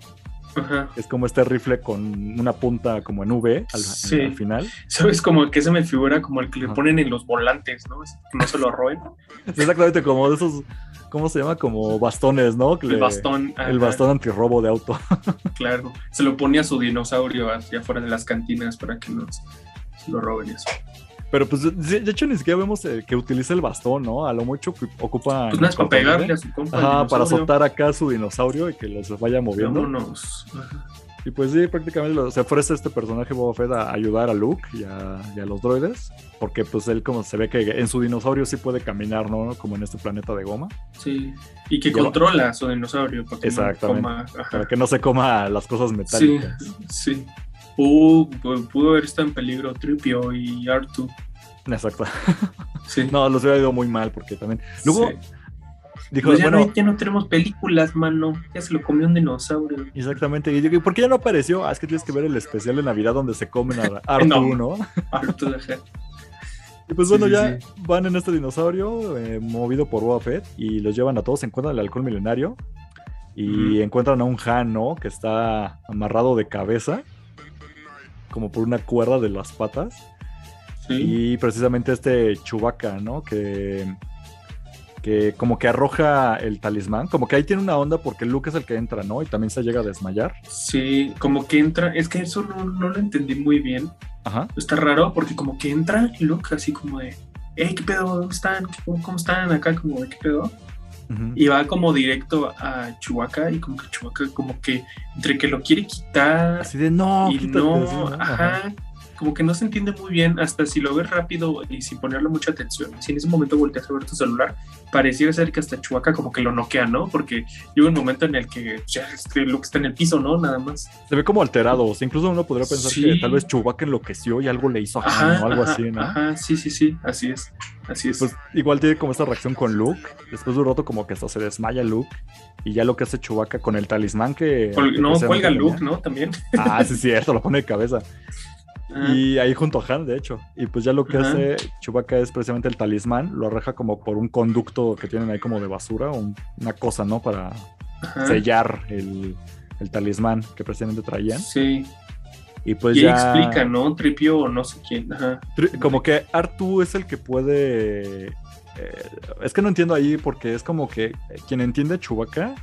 Es como este rifle con una punta como en V al, final. ¿Sabes? Como que se me figura como el que le ponen en los volantes, ¿no? Que no se lo roben. Exactamente, como de esos ¿cómo se llama? Como bastones, ¿no? el bastón. El bastón antirrobo de auto. claro, se lo ponía a su dinosaurio hacia afuera de las cantinas para que no se lo roben eso. Pero pues de hecho ni siquiera vemos eh, que utiliza el bastón, ¿no? A lo mucho ocupa... Pues no es para pegarle a su compa. Ajá, para soltar acá a su dinosaurio y que los vaya moviendo. Vámonos. Y pues sí, prácticamente se ofrece este personaje Boba Fett a ayudar a Luke y a, los droides, porque pues él como se ve que en su dinosaurio sí puede caminar, ¿no? Como en este planeta de goma. Sí, y que controla su dinosaurio para que Exactamente, para que no se coma las cosas metálicas. Sí, sí. Pudo, pudo haber estado en peligro Tripio y Artu. Exacto. Sí. no, los hubiera ido muy mal porque también... Luego... Dijo, pues ya, bueno, no, ya no tenemos películas, mano. Ya se lo comió un dinosaurio. Exactamente. Y yo, ¿por qué ya no apareció? Ah, es que tienes que ver el especial de Navidad donde se comen a Artu, ¿no? Artu, Y pues bueno, ya van en este dinosaurio eh, movido por Boba Fett y los llevan a todos. Encuentran el alcohol milenario y encuentran a un Han, ¿no? Que está amarrado de cabeza, como por una cuerda de las patas. Y precisamente este Chewbacca, ¿no? Que que como que arroja el talismán, como que ahí tiene una onda porque Luke es el que entra, ¿no? Y también se llega a desmayar. Sí, como que entra, es que eso no, lo entendí muy bien. Ajá. Está raro porque como que entra Luke así como de, hey, ¿qué pedo? ¿Dónde están? ¿Cómo, están acá? Como de, ¿qué pedo? Y va como directo a Chewbacca y como que Chewbacca como que entre que lo quiere quitar así de no y no, ajá, como que no se entiende muy bien hasta si lo ves rápido y sin ponerle mucha atención. Si en ese momento volteas a ver tu celular, pareciera ser que hasta Chubaca como que lo noquea, ¿no? Porque llega un momento en el que ya este Luke está en el piso, ¿no? Nada más. Se ve como alterado, o sea, incluso uno podría pensar que tal vez Chubaca enloqueció y algo le hizo a o algo así, ¿no? Ajá, sí, sí, sí, así es. Así es. Pues igual tiene como esta reacción con Luke. Después de un rato, como que hasta se desmaya Luke. Y ya lo que hace Chubaca con el talismán que. no, cuelga Luke, ¿no? También. Ah, sí, cierto, lo pone de cabeza. Y ahí junto a Han, de hecho. Y pues ya lo que hace Chewbacca es precisamente el talismán, lo arreja como por un conducto que tienen ahí como de basura, una cosa, ¿no? Para sellar el, el talismán que precisamente traían. Sí. Y pues y ya. explica, ¿no? Tripio o no sé quién. Ajá. Como que Artu es el que puede. Eh, es que no entiendo ahí porque es como que quien entiende Chewbacca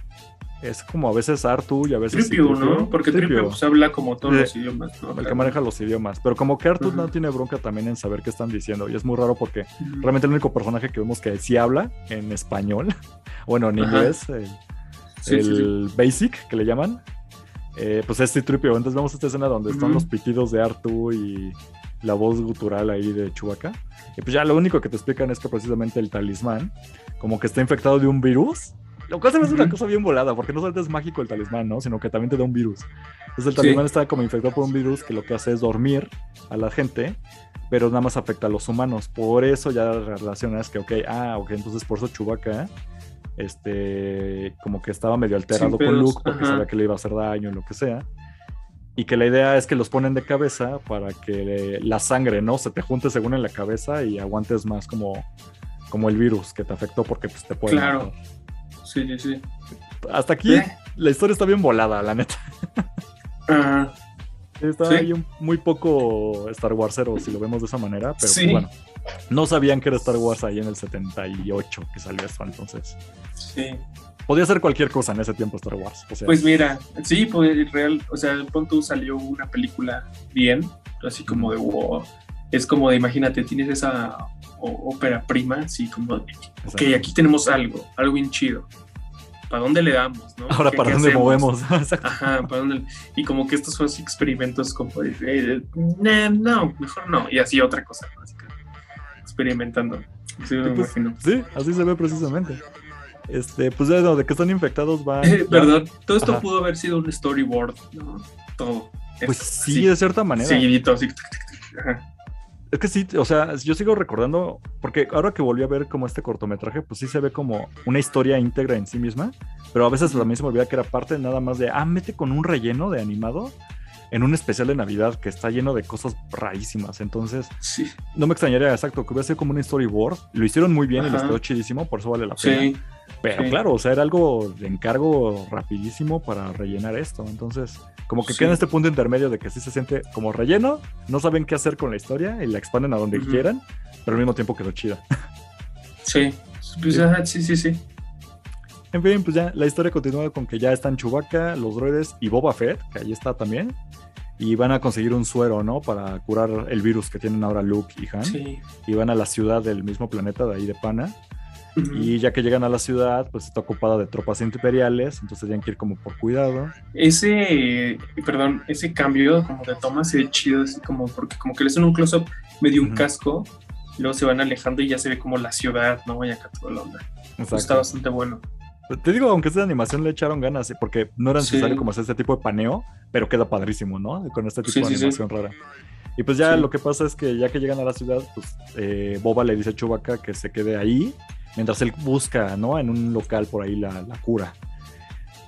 es como a veces Artu y a veces. Tripio, ¿no? Porque Tripio, pues, habla como todos los idiomas, ¿no? El que maneja los idiomas. Pero como que Artu no tiene bronca también en saber qué están diciendo. Y es muy raro porque realmente el único personaje que vemos que sí habla en español, bueno, en inglés, el, el Basic que le llaman, eh, pues es Tripio. Entonces vemos esta escena donde están los pitidos de Artu y la voz gutural ahí de Chewbacca. Y pues ya lo único que te explican es que precisamente el talismán, como que está infectado de un virus. Lo cual es una cosa bien volada, porque no solamente es mágico el talismán, ¿no? Sino que también te da un virus. Entonces el talismán está como infectado por un virus que lo que hace es dormir a la gente, pero nada más afecta a los humanos. Por eso ya relacionas que, ok, ah, ok, entonces por eso Chewbacca este, como que estaba medio alterado con Luke porque sabía que le iba a hacer daño y lo que sea. Y que la idea es que los ponen de cabeza para que la sangre, ¿no? Se te junte según en la cabeza y aguantes más como, como el virus que te afectó porque pues, te puede Claro. Sí, sí, sí. Hasta aquí la historia está bien volada, la neta. Está ahí muy poco Star Warsero si lo vemos de esa manera, pero bueno, no sabían que era Star Wars ahí en el 78 que salió esto, entonces. Sí. Podía ser cualquier cosa en ese tiempo Star Wars. pues mira, sí, pues real, o sea, pronto salió una película bien, así como de wow. Es como de, imagínate, tienes esa ópera prima, así como de, ok, aquí tenemos algo, algo bien chido. ¿Para dónde le damos? ¿no? Ahora, ¿para dónde movemos? Ajá, ¿para dónde? Y como que estos son experimentos como de, eh, no, mejor no. Y así otra cosa, que experimentando. Sí, pues, sí, así se ve precisamente. Este, pues ya de que están infectados va. Perdón, todo esto pudo haber sido un storyboard, ¿no? Todo. Pues sí, de cierta manera. Seguidito, así. Ajá. Es que sí, o sea, yo sigo recordando, porque ahora que volví a ver como este cortometraje, pues sí se ve como una historia íntegra en sí misma, pero a veces también se me olvida que era parte nada más de, ah, mete con un relleno de animado en un especial de Navidad que está lleno de cosas rarísimas. Entonces, sí. no me extrañaría exacto que hubiera sido como un storyboard. Lo hicieron muy bien y les quedó chidísimo, por eso vale la pena. Sí. Pero claro, o sea, era algo de encargo rapidísimo para rellenar esto. Entonces, como que queda en este punto intermedio de que sí se siente como relleno, no saben qué hacer con la historia y la expanden a donde quieran, pero al mismo tiempo quedó chida. Sí, pues, sí, sí, sí. En fin, pues ya la historia continúa con que ya están Chewbacca, los droides y Boba Fett, que ahí está también. Y van a conseguir un suero, ¿no? Para curar el virus que tienen ahora Luke y Han. Sí. Y van a la ciudad del mismo planeta, de ahí de Pana. Y ya que llegan a la ciudad, pues está ocupada de tropas imperiales, entonces tienen que ir como por cuidado. Ese, perdón, ese cambio como de toma se ve chido, así como porque como que le hacen un close-up medio un casco, y luego se van alejando y ya se ve como la ciudad, ¿no? Y acá toda la onda. Está bastante bueno. Te digo, aunque esta animación le echaron ganas, porque no era necesario como hacer este tipo de paneo, pero queda padrísimo, ¿no? Con este tipo de animación rara. Y pues ya lo que pasa es que ya que llegan a la ciudad, pues eh, Boba le dice a Chewbacca que se quede ahí, mientras él busca, ¿no? En un local por ahí la, la cura.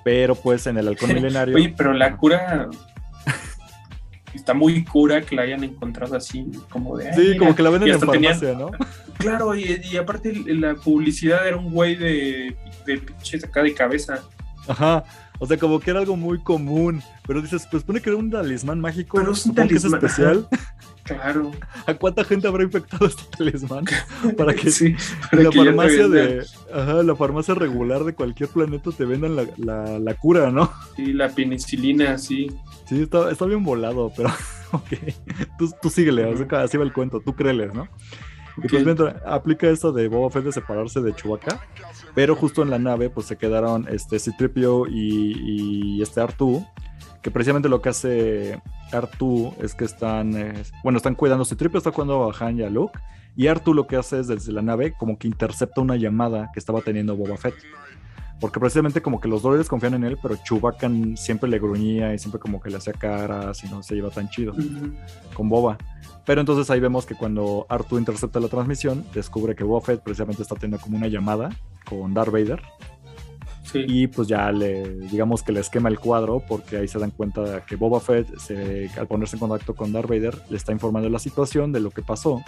Pero pues en el halcón milenario... Oye, pero la cura está muy cura que la hayan encontrado así, como de. Sí, como que la venden en farmacia, ¿no? Claro, y, y, aparte la publicidad era un güey de, de pinches acá de cabeza. Ajá. O sea, como que era algo muy común. Pero dices, pues pone que era un talismán mágico. Pero es un talismán. Que es especial. Claro. ¿A cuánta gente habrá infectado este talismán? Para que, sí, para la que farmacia de. Ajá, la farmacia regular de cualquier planeta te vendan la, la, la cura, ¿no? Sí, la penicilina, sí. Sí, está, está bien volado, pero ok. Tú, tú síguele, uh -huh. así va el cuento, tú créeles, ¿no? Y pues mientras aplica esto de Boba Fett de separarse de Chewbacca, pero justo en la nave pues se quedaron este Citripio y, y este Artu, que precisamente lo que hace Artu es que están, eh, bueno, están cuidando, Citripio está cuidando a Han y a Luke, y Artu lo que hace es desde la nave como que intercepta una llamada que estaba teniendo Boba Fett. Porque precisamente como que los droides confían en él, pero Chewbacca siempre le gruñía y siempre como que le hacía caras y no se iba tan chido uh -huh. con Boba. Pero entonces ahí vemos que cuando Artu intercepta la transmisión, descubre que Boba Fett precisamente está teniendo como una llamada con Darth Vader. Sí. Y pues ya le, digamos que le esquema el cuadro, porque ahí se dan cuenta que Boba Fett, se, al ponerse en contacto con Darth Vader, le está informando de la situación, de lo que pasó.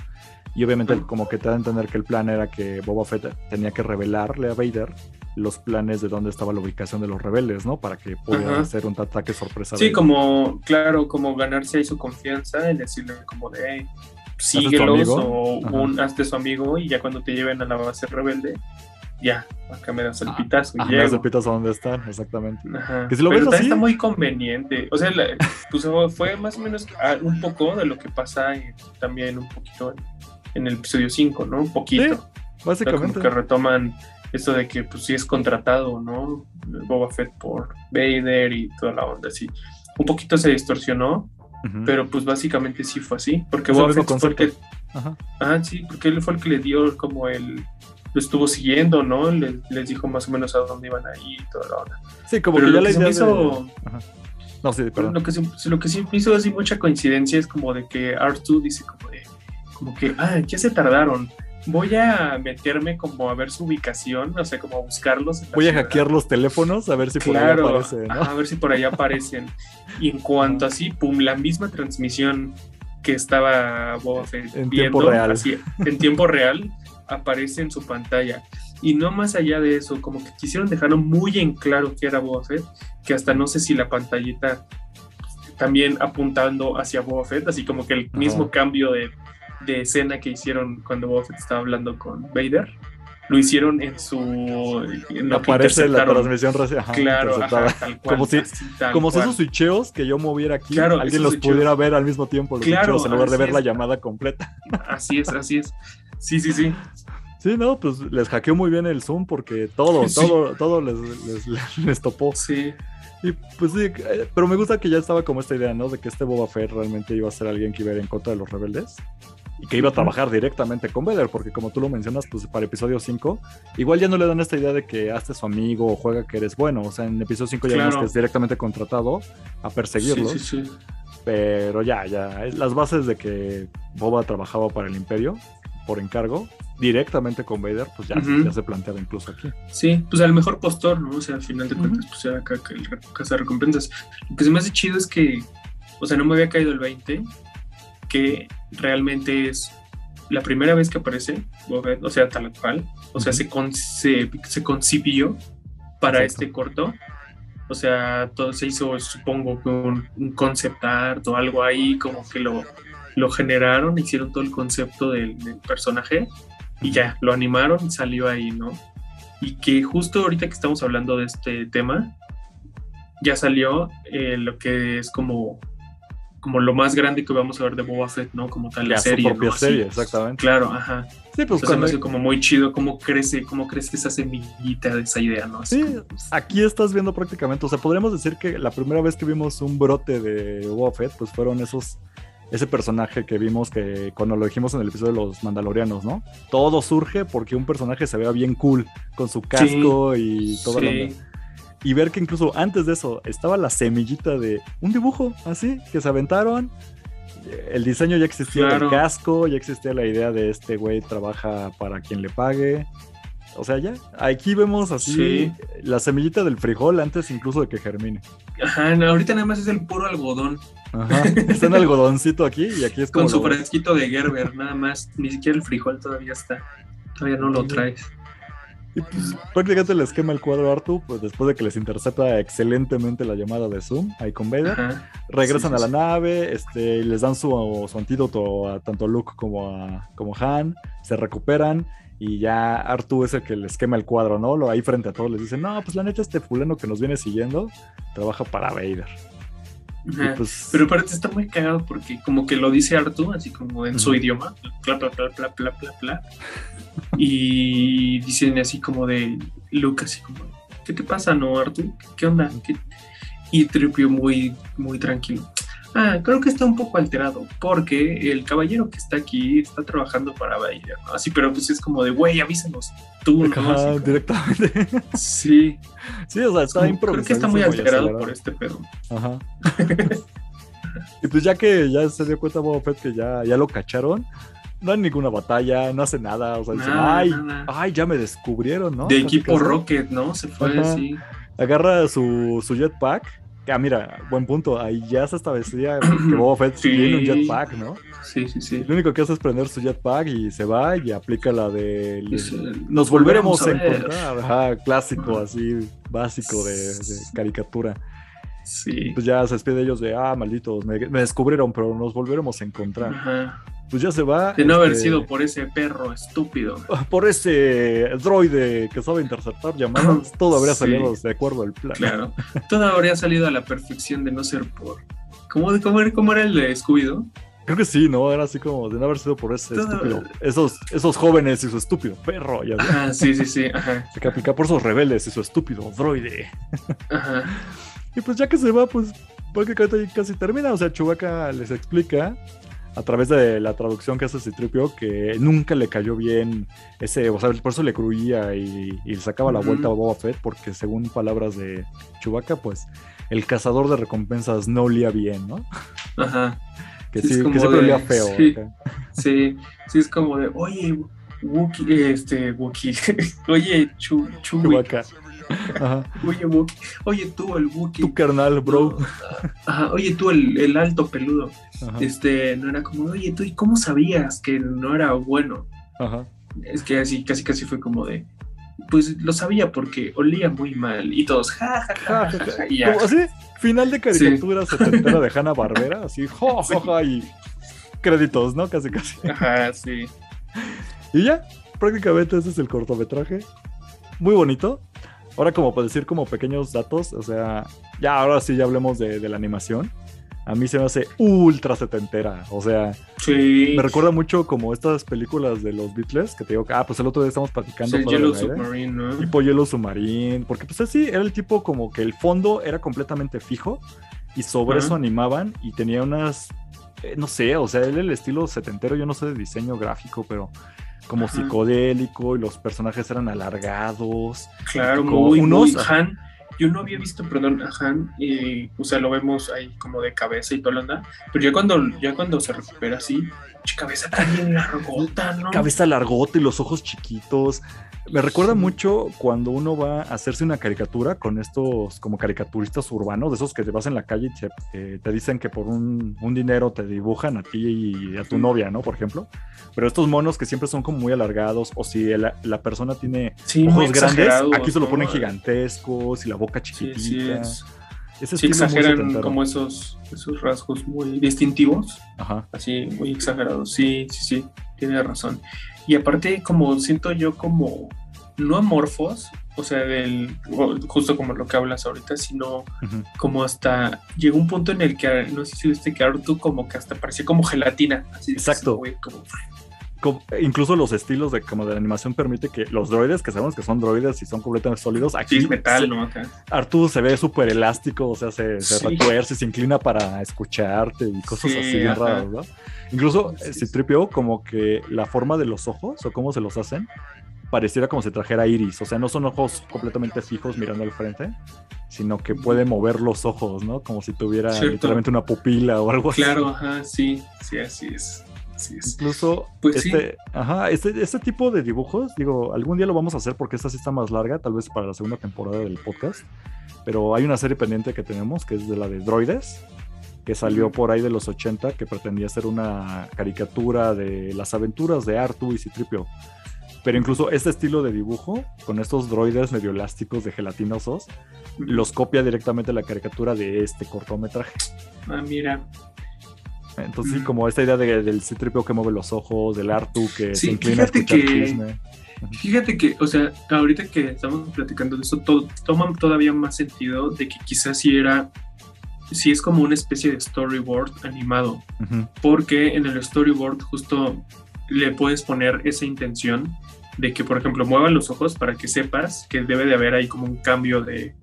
Y obviamente, como que te da a entender que el plan era que Boba Fett tenía que revelarle a Vader los planes de dónde estaba la ubicación de los rebeldes, ¿no? Para que pudieran hacer un ataque sorpresa. Sí, como, claro, como ganarse ahí su confianza y decirle como de, hey, síguelos o un, hazte su amigo y ya cuando te lleven a la base rebelde, ya, acá me das el ah, pitazo. me das el pitazo donde están, exactamente. Que si lo Pero ves así, está muy conveniente. O sea, pues, fue más o menos ah, un poco de lo que pasa también un poquito en, el episodio 5, ¿no? Un poquito. básicamente. que retoman esto de que pues sí es contratado, ¿no? Boba Fett por Vader y toda la onda así. Un poquito se distorsionó, pero pues básicamente sí fue así, porque Boba Fett fue el que... Ah, sí, porque él fue el que le dio como el... Lo estuvo siguiendo, ¿no? Les, les dijo más o menos a dónde iban a ir y toda la onda. Sí, como que ya le hizo... No, sí, perdón. Lo que, lo que sí me hizo así mucha coincidencia es como de que R2 dice como de... Como que, ah, ya se tardaron voy a meterme como a ver su ubicación, o sea, como a buscarlos. Voy a hackear los teléfonos a ver si por ahí aparecen. A ver si por ahí aparecen. Y en cuanto así, pum, la misma transmisión que estaba Boba Fett en tiempo real. en tiempo real, aparece en su pantalla. Y no más allá de eso, como que quisieron dejarlo muy en claro que era Boba Fett, que hasta no sé si la pantallita también apuntando hacia Boba Fett, así como que el mismo cambio de de escena que hicieron cuando Boba estaba hablando con Vader. Lo hicieron en su. En Aparece la transmisión Claro, como si, como si esos switcheos que yo moviera aquí, alguien los pudiera ver al mismo tiempo, los claro, en lugar de ver la llamada completa. Así es, así es. Sí, sí, sí. Sí, no, pues les hackeó muy bien el Zoom porque todo, todo, todo les, les, topó. Sí. Y pues sí, eh, pero me gusta que ya estaba como esta idea, ¿no? De que este Boba Fett realmente iba a ser alguien que iba a ir en contra de los rebeldes y que iba a trabajar directamente con Vader, porque como tú lo mencionas, pues para episodio 5, igual ya no le dan esta idea de que hazte su amigo o juega que eres bueno, o sea, en episodio 5 ya vemos que es directamente contratado a perseguirlos. Sí, sí, sí. Pero ya, ya, las bases de que Boba trabajaba para el Imperio por encargo, directamente con Vader, pues ya, ya se planteaba incluso aquí. Sí, pues al mejor postor, ¿no? O sea, al final de cuentas, pues era acá que el casa recompensas. Lo que se me hace chido es que, o sea, no me había caído el 20 que realmente es la primera vez que aparece o sea, tal cual, o sea, se, se, concibió para este corto. O sea, todo se hizo, supongo, con un concept art o algo ahí, como que lo, lo generaron, hicieron todo el concepto del, personaje y ya, lo animaron y salió ahí, ¿no? Y que justo ahorita que estamos hablando de este tema, ya salió eh, lo que es como como lo más grande que vamos a ver de Boba Fett, ¿no? Como tal la serie. Su propia serie, exactamente. Claro, ajá. Sí, pues cuando... como muy chido cómo crece, cómo crece esa semillita de esa idea, ¿no? sí, aquí estás viendo prácticamente, o sea, podríamos decir que la primera vez que vimos un brote de Boba Fett, pues fueron esos ese personaje que vimos que cuando lo dijimos en el episodio de los Mandalorianos, ¿no? Todo surge porque un personaje se vea bien cool con su casco y todo sí y ver que incluso antes de eso estaba la semillita de un dibujo así que se aventaron. El diseño ya existía el casco, ya existía la idea de este güey trabaja para quien le pague. O sea, ya, aquí vemos así la semillita del frijol antes incluso de que germine. Ajá, ahorita nada más es el puro algodón. Ajá, está en algodoncito aquí y aquí es como. Con su fresquito de Gerber, nada más. Ni siquiera el frijol todavía está. Todavía no lo traes. Y pues prácticamente les quema el cuadro a Artu, pues después de que les intercepta excelentemente la llamada de Zoom ahí con Vader. Regresan a la nave, este, y les dan su, su antídoto a tanto Luke como a como Han, se recuperan y ya Artu es el que les quema el cuadro, ¿no? Lo ahí frente a todos les dicen, no, pues la neta este fulano que nos viene siguiendo trabaja para Vader. Pues Pero aparte está muy cagado porque como que lo dice Artu, así como en su idioma, bla, bla, bla, bla, bla, bla, bla. y dicen así como de Luke, así como, ¿qué te pasa, no, Artu? ¿Qué onda? Y Tripio muy, muy tranquilo. Ah, creo que está un poco alterado, porque el caballero que está aquí está trabajando para Vader, ¿no? Así, pero pues es como de, güey, avísenos tú, ¿no? directamente. Sí. Sí, o sea, está improvisado. Creo que está muy alterado por este pedo. Ajá. y pues ya que ya se dio cuenta Boba Fett que ya, ya lo cacharon, no hay ninguna batalla, no hace nada, o sea, dicen, ay, ay, ya me descubrieron, ¿no? De equipo Rocket, ¿no? Se fue así. Agarra su, su jetpack Ah, mira, buen punto. Ahí ya se establecía que Boba Fett tiene un jetpack, ¿no? Sí, sí, sí. Lo único que hace es prender su jetpack y se va y aplica la de. nos volveremos a, encontrar. Ajá, clásico, así, básico de, caricatura. Sí. Pues ya se despide ellos de, ah, malditos, me, me descubrieron, pero nos volveremos a encontrar. Ajá pues ya se va. De no haber este, sido por ese perro estúpido. Por ese droide que sabe interceptar llamadas, todo habría salido de acuerdo al plan. Claro, todo habría salido a la perfección de no ser por. ¿Cómo, cómo, era el de Scooby-Doo? Creo que sí, ¿no? Era así como de no haber sido por ese estúpido. Esos, esos jóvenes y su estúpido perro. Ya ajá, sí, sí, sí. Ajá. Se que aplicar por esos rebeldes y su estúpido droide. Ajá. Y pues ya que se va, pues prácticamente casi termina. O sea, Chewbacca les explica a través de la traducción que hace Citripio, que nunca le cayó bien ese, o sea, por eso le cruía y, y sacaba la vuelta a Boba Fett, porque según palabras de Chewbacca, pues el cazador de recompensas no olía bien, ¿no? Ajá. que sí, que siempre olía feo. Sí, sí, es como de, oye, Wookie, este, Wookie, oye, Chu, Chewbacca. Oye, oye, tú, el Wookiee. Tu carnal, bro. Ajá, oye, tú, el, el alto peludo. Este, no era como, oye, tú, ¿y cómo sabías que no era bueno? Ajá. Es que así, casi, casi fue como de, pues lo sabía porque olía muy mal. Y todos, ja, ja, ja, ja, ja y así, final de caricatura sí. setentera de Hanna Barbera, así, ja, y créditos, ¿no? Casi, casi. Ajá, sí. Y ya, prácticamente ese es el cortometraje. Muy bonito. Ahora, como para decir como pequeños datos, o sea, ya ahora sí ya hablemos de, la animación. A mí se me hace ultra setentera. O sea, me recuerda mucho como estas películas de los Beatles que te digo ah, pues el otro día estamos platicando. Sí, Yellow Submarine, ¿no? Tipo Yellow Submarine. Porque, pues así, era el tipo como que el fondo era completamente fijo y sobre eso animaban y tenía unas. Eh, no sé, o sea, él el estilo setentero, yo no sé de diseño gráfico, pero como psicodélico y los personajes eran alargados. Claro, muy, unos, Han. Yo no había visto, perdón, a Han, y, o sea, lo vemos ahí como de cabeza y todo lo anda, pero ya cuando, ya cuando se recupera así, cabeza también largota, ¿no? Cabeza largota y los ojos chiquitos. Me recuerda mucho cuando uno va a hacerse una caricatura con estos como caricaturistas urbanos, de esos que te vas en la calle y te, eh, te dicen que por un, un, dinero te dibujan a ti y a tu novia, ¿no? Por ejemplo. Pero estos monos que siempre son como muy alargados, o si la, la persona tiene ojos grandes, aquí se lo ponen gigantescos y la boca chiquitita. Sí, sí, exageran como esos, esos rasgos muy distintivos. Ajá. Así, muy exagerados. Sí, sí, sí, tiene razón. Y aparte, como siento yo como no amorfos, o sea, del, justo como lo que hablas ahorita, sino como hasta llegó un punto en el que, no sé si viste que Artu como que hasta parecía como gelatina. Así Exacto. Incluso los estilos de como de la animación permite que los droides, que sabemos que son droides y son completamente sólidos, aquí es metal, ¿no? Artu se ve súper elástico, o sea, se, se retuerce, se inclina para escucharte y cosas así bien raras, ¿no? Incluso si tripio como que la forma de los ojos o cómo se los hacen pareciera como si trajera iris, o sea, no son ojos completamente fijos mirando al frente, sino que puede mover los ojos, ¿no? Como si tuviera literalmente una pupila o algo así. Claro, ajá, sí, sí, así es. Incluso pues este, ajá, este, este, tipo de dibujos, digo, algún día lo vamos a hacer porque esta sí está más larga, tal vez para la segunda temporada del podcast. Pero hay una serie pendiente que tenemos que es de la de droides, que salió por ahí de los 80, que pretendía ser una caricatura de las aventuras de Artu y Citripio. Pero incluso este estilo de dibujo, con estos droides medio elásticos de gelatinosos, los copia directamente la caricatura de este cortometraje. Ah, mira. Entonces, sí, como esta idea del Citripio que mueve los ojos, del Artu que se inclina a escuchar que, Fíjate que, o sea, ahorita que estamos platicando de eso, todo, toma todavía más sentido de que quizás si era, si es como una especie de storyboard animado, porque en el storyboard justo le puedes poner esa intención de que, por ejemplo, muevan los ojos para que sepas que debe de haber ahí como un cambio de,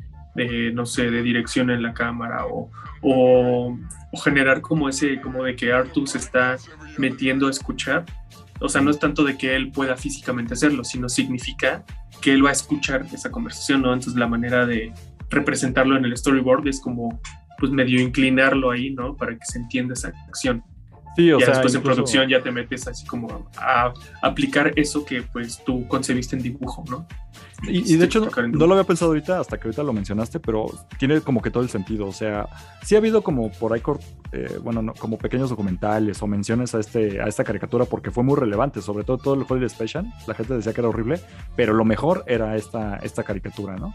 no sé, de dirección en la cámara o, o, generar como ese, como de que Arthur se está metiendo a escuchar. O sea, no es tanto de que él pueda físicamente hacerlo, sino significa que él va a escuchar esa conversación, ¿no? Entonces la manera de representarlo en el storyboard es como, pues medio inclinarlo ahí, ¿no? Para que se entienda esa acción. Sí, o ya sea, después en producción ya te metes así como a, aplicar eso que pues tú concebiste en dibujo, ¿no? Y, de hecho, no, lo había pensado ahorita, hasta que ahorita lo mencionaste, pero tiene como que todo el sentido. O sea, sí ha habido como por ahí, eh, bueno, como pequeños documentales o menciones a, este, a esta caricatura porque fue muy relevante, sobre todo todo el Holiday Special. La gente decía que era horrible, pero lo mejor era esta, esta caricatura, ¿no?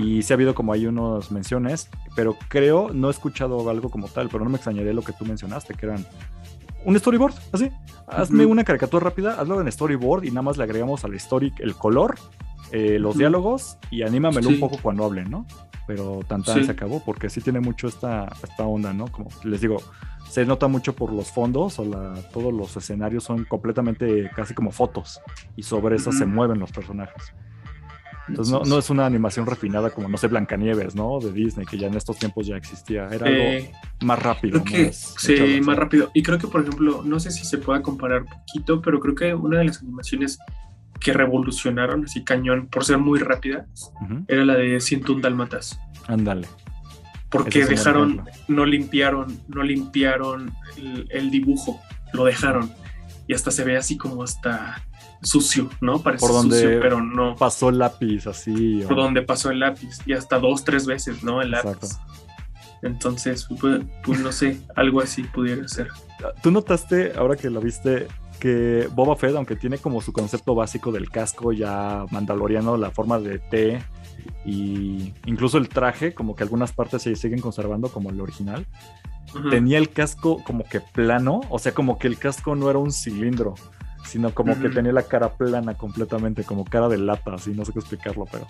Y sí ha habido como hay unas menciones, pero creo, no he escuchado algo como tal, pero no me extrañaría lo que tú mencionaste, que eran un storyboard, así. Hazme una caricatura rápida, hazlo en storyboard y nada más le agregamos al story el color, eh, los diálogos y anímamelo un poco cuando hablen, ¿no? Pero tanta se acabó porque sí tiene mucho esta, esta onda, ¿no? Como les digo, se nota mucho por los fondos o la, todos los escenarios son completamente casi como fotos y sobre eso se mueven los personajes. Entonces no, no, es una animación refinada como, no sé, Blancanieves, ¿no? De Disney, que ya en estos tiempos ya existía. Era algo más rápido. sí, más rápido. Y creo que, por ejemplo, no sé si se pueda comparar poquito, pero creo que una de las animaciones que revolucionaron así cañón por ser muy rápida era la de 101 Dalmatas. Ándale. Porque dejaron, no limpiaron, no limpiaron el dibujo, lo dejaron. Y hasta se ve así como hasta sucio, ¿no? Parece por donde sucio, pero no. Pasó el lápiz así. Por donde pasó el lápiz. Y hasta dos, tres veces, ¿no? El lápiz. Entonces, pues, pues, no sé, algo así pudiera ser. ¿Tú notaste, ahora que lo viste, que Boba Fett, aunque tiene como su concepto básico del casco ya mandaloriano, la forma de T y incluso el traje, como que algunas partes se siguen conservando como el original, tenía el casco como que plano, o sea, como que el casco no era un cilindro, sino como que tenía la cara plana completamente, como cara de lata, así, no sé qué explicarlo, pero...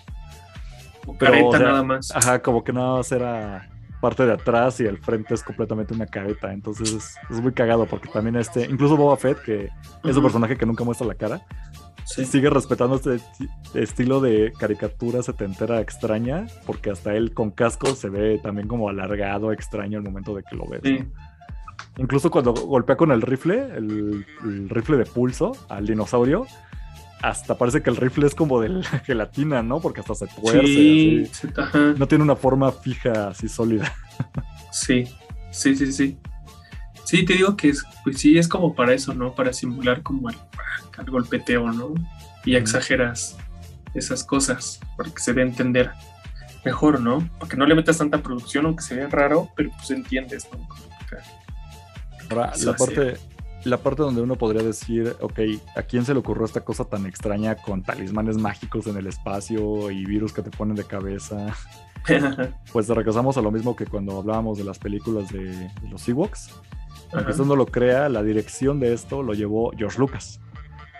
pero nada más. Ajá, como que nada más era parte de atrás y el frente es completamente una careta, entonces es, muy cagado porque también este, incluso Boba Fett, que es un personaje que nunca muestra la cara, sigue respetando este estilo de caricatura setentera extraña, porque hasta él con casco se ve también como alargado, extraño al momento de que lo ves. Incluso cuando golpea con el rifle, el, rifle de pulso al dinosaurio, hasta parece que el rifle es como de gelatina, ¿no? Porque hasta se tuerce. Sí, no tiene una forma fija así sólida. Sí, sí, sí, sí. Sí, te digo que es, pues sí, es como para eso, ¿no? Para simular como el, golpeteo, ¿no? Y exageras esas cosas para que se dé a entender mejor, ¿no? Para que no le metas tanta producción, aunque se vea raro, pero pues entiendes, ¿no? Ahora, la parte, la parte donde uno podría decir, ok, ¿a quién se le ocurrió esta cosa tan extraña con talismanes mágicos en el espacio y virus que te ponen de cabeza? pues regresamos a lo mismo que cuando hablábamos de las películas de, los Ewoks. Aunque esto no lo crea, la dirección de esto lo llevó George Lucas.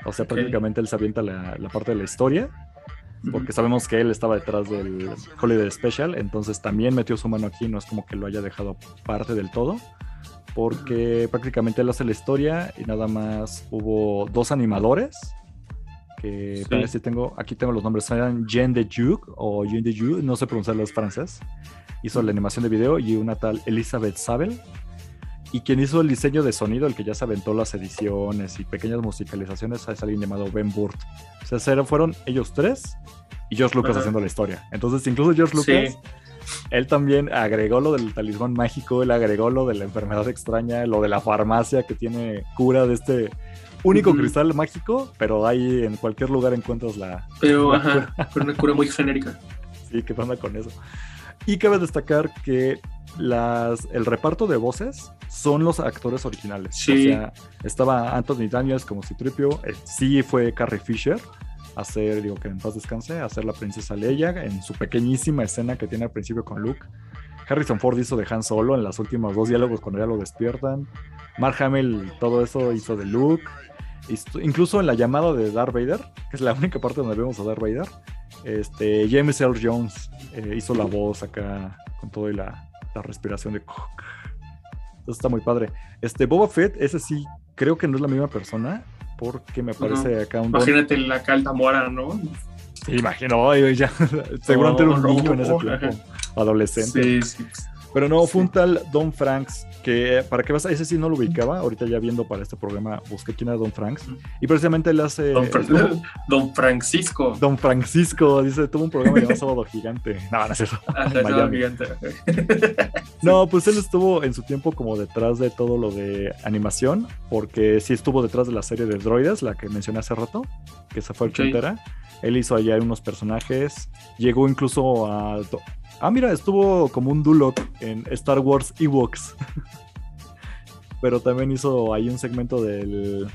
O sea, prácticamente él se avienta la, parte de la historia, porque sabemos que él estaba detrás del Holiday Special, entonces también metió su mano aquí, no es como que lo haya dejado parte del todo porque prácticamente él hace la historia y nada más hubo dos animadores que sí. tengo, aquí tengo los nombres, eran Jean de Juc o Jean de Juc, no sé pronunciarlo es francés, hizo la animación de video y una tal Elizabeth Sabel y quien hizo el diseño de sonido, el que ya se aventó las ediciones y pequeñas musicalizaciones, es alguien llamado Ben Burt. O sea, fueron ellos tres y George Lucas haciendo la historia. Entonces, incluso George Lucas él también agregó lo del talismán mágico, él agregó lo de la enfermedad extraña, lo de la farmacia que tiene cura de este único cristal mágico, pero ahí en cualquier lugar encuentras la. Pero, ajá, con una cura muy genérica. Sí, ¿qué pasa con eso? Y cabe destacar que las, el reparto de voces son los actores originales. Sí. O sea, estaba Anthony Daniels como Citripio, eh, sí fue Carrie Fisher, hacer, digo que en paz descanse, hacer la princesa Leia en su pequeñísima escena que tiene al principio con Luke. Harrison Ford hizo de Han Solo en los últimos dos diálogos cuando ya lo despiertan. Mark Hamill todo eso hizo de Luke. Incluso en la llamada de Darth Vader, que es la única parte donde vemos a Darth Vader, este, James Earl Jones eh, hizo la voz acá con todo y la, la respiración de... Eso está muy padre. Este, Boba Fett, ese sí, creo que no es la misma persona porque me parece acá un... Imagínate la calta mora, ¿no? imagino, ya, seguramente era un niño en ese tiempo, adolescente. Sí, sí. Pero no, fue un tal Don Franks, que para que vas a ese sí no lo ubicaba. Ahorita ya viendo para este programa busqué quién era Don Franks. Y precisamente él hace. Don, Francisco. Don Francisco, dice, tuvo un programa llamado Sábado Gigante. No, no es eso. Ah, Miami. Gigante. no, pues él estuvo en su tiempo como detrás de todo lo de animación, porque sí estuvo detrás de la serie de droides, la que mencioné hace rato. que se fue al Chuntera. Él hizo allá unos personajes. Llegó incluso a. Ah, mira, estuvo como un Duloc en Star Wars Ewoks. Pero también hizo ahí un segmento del,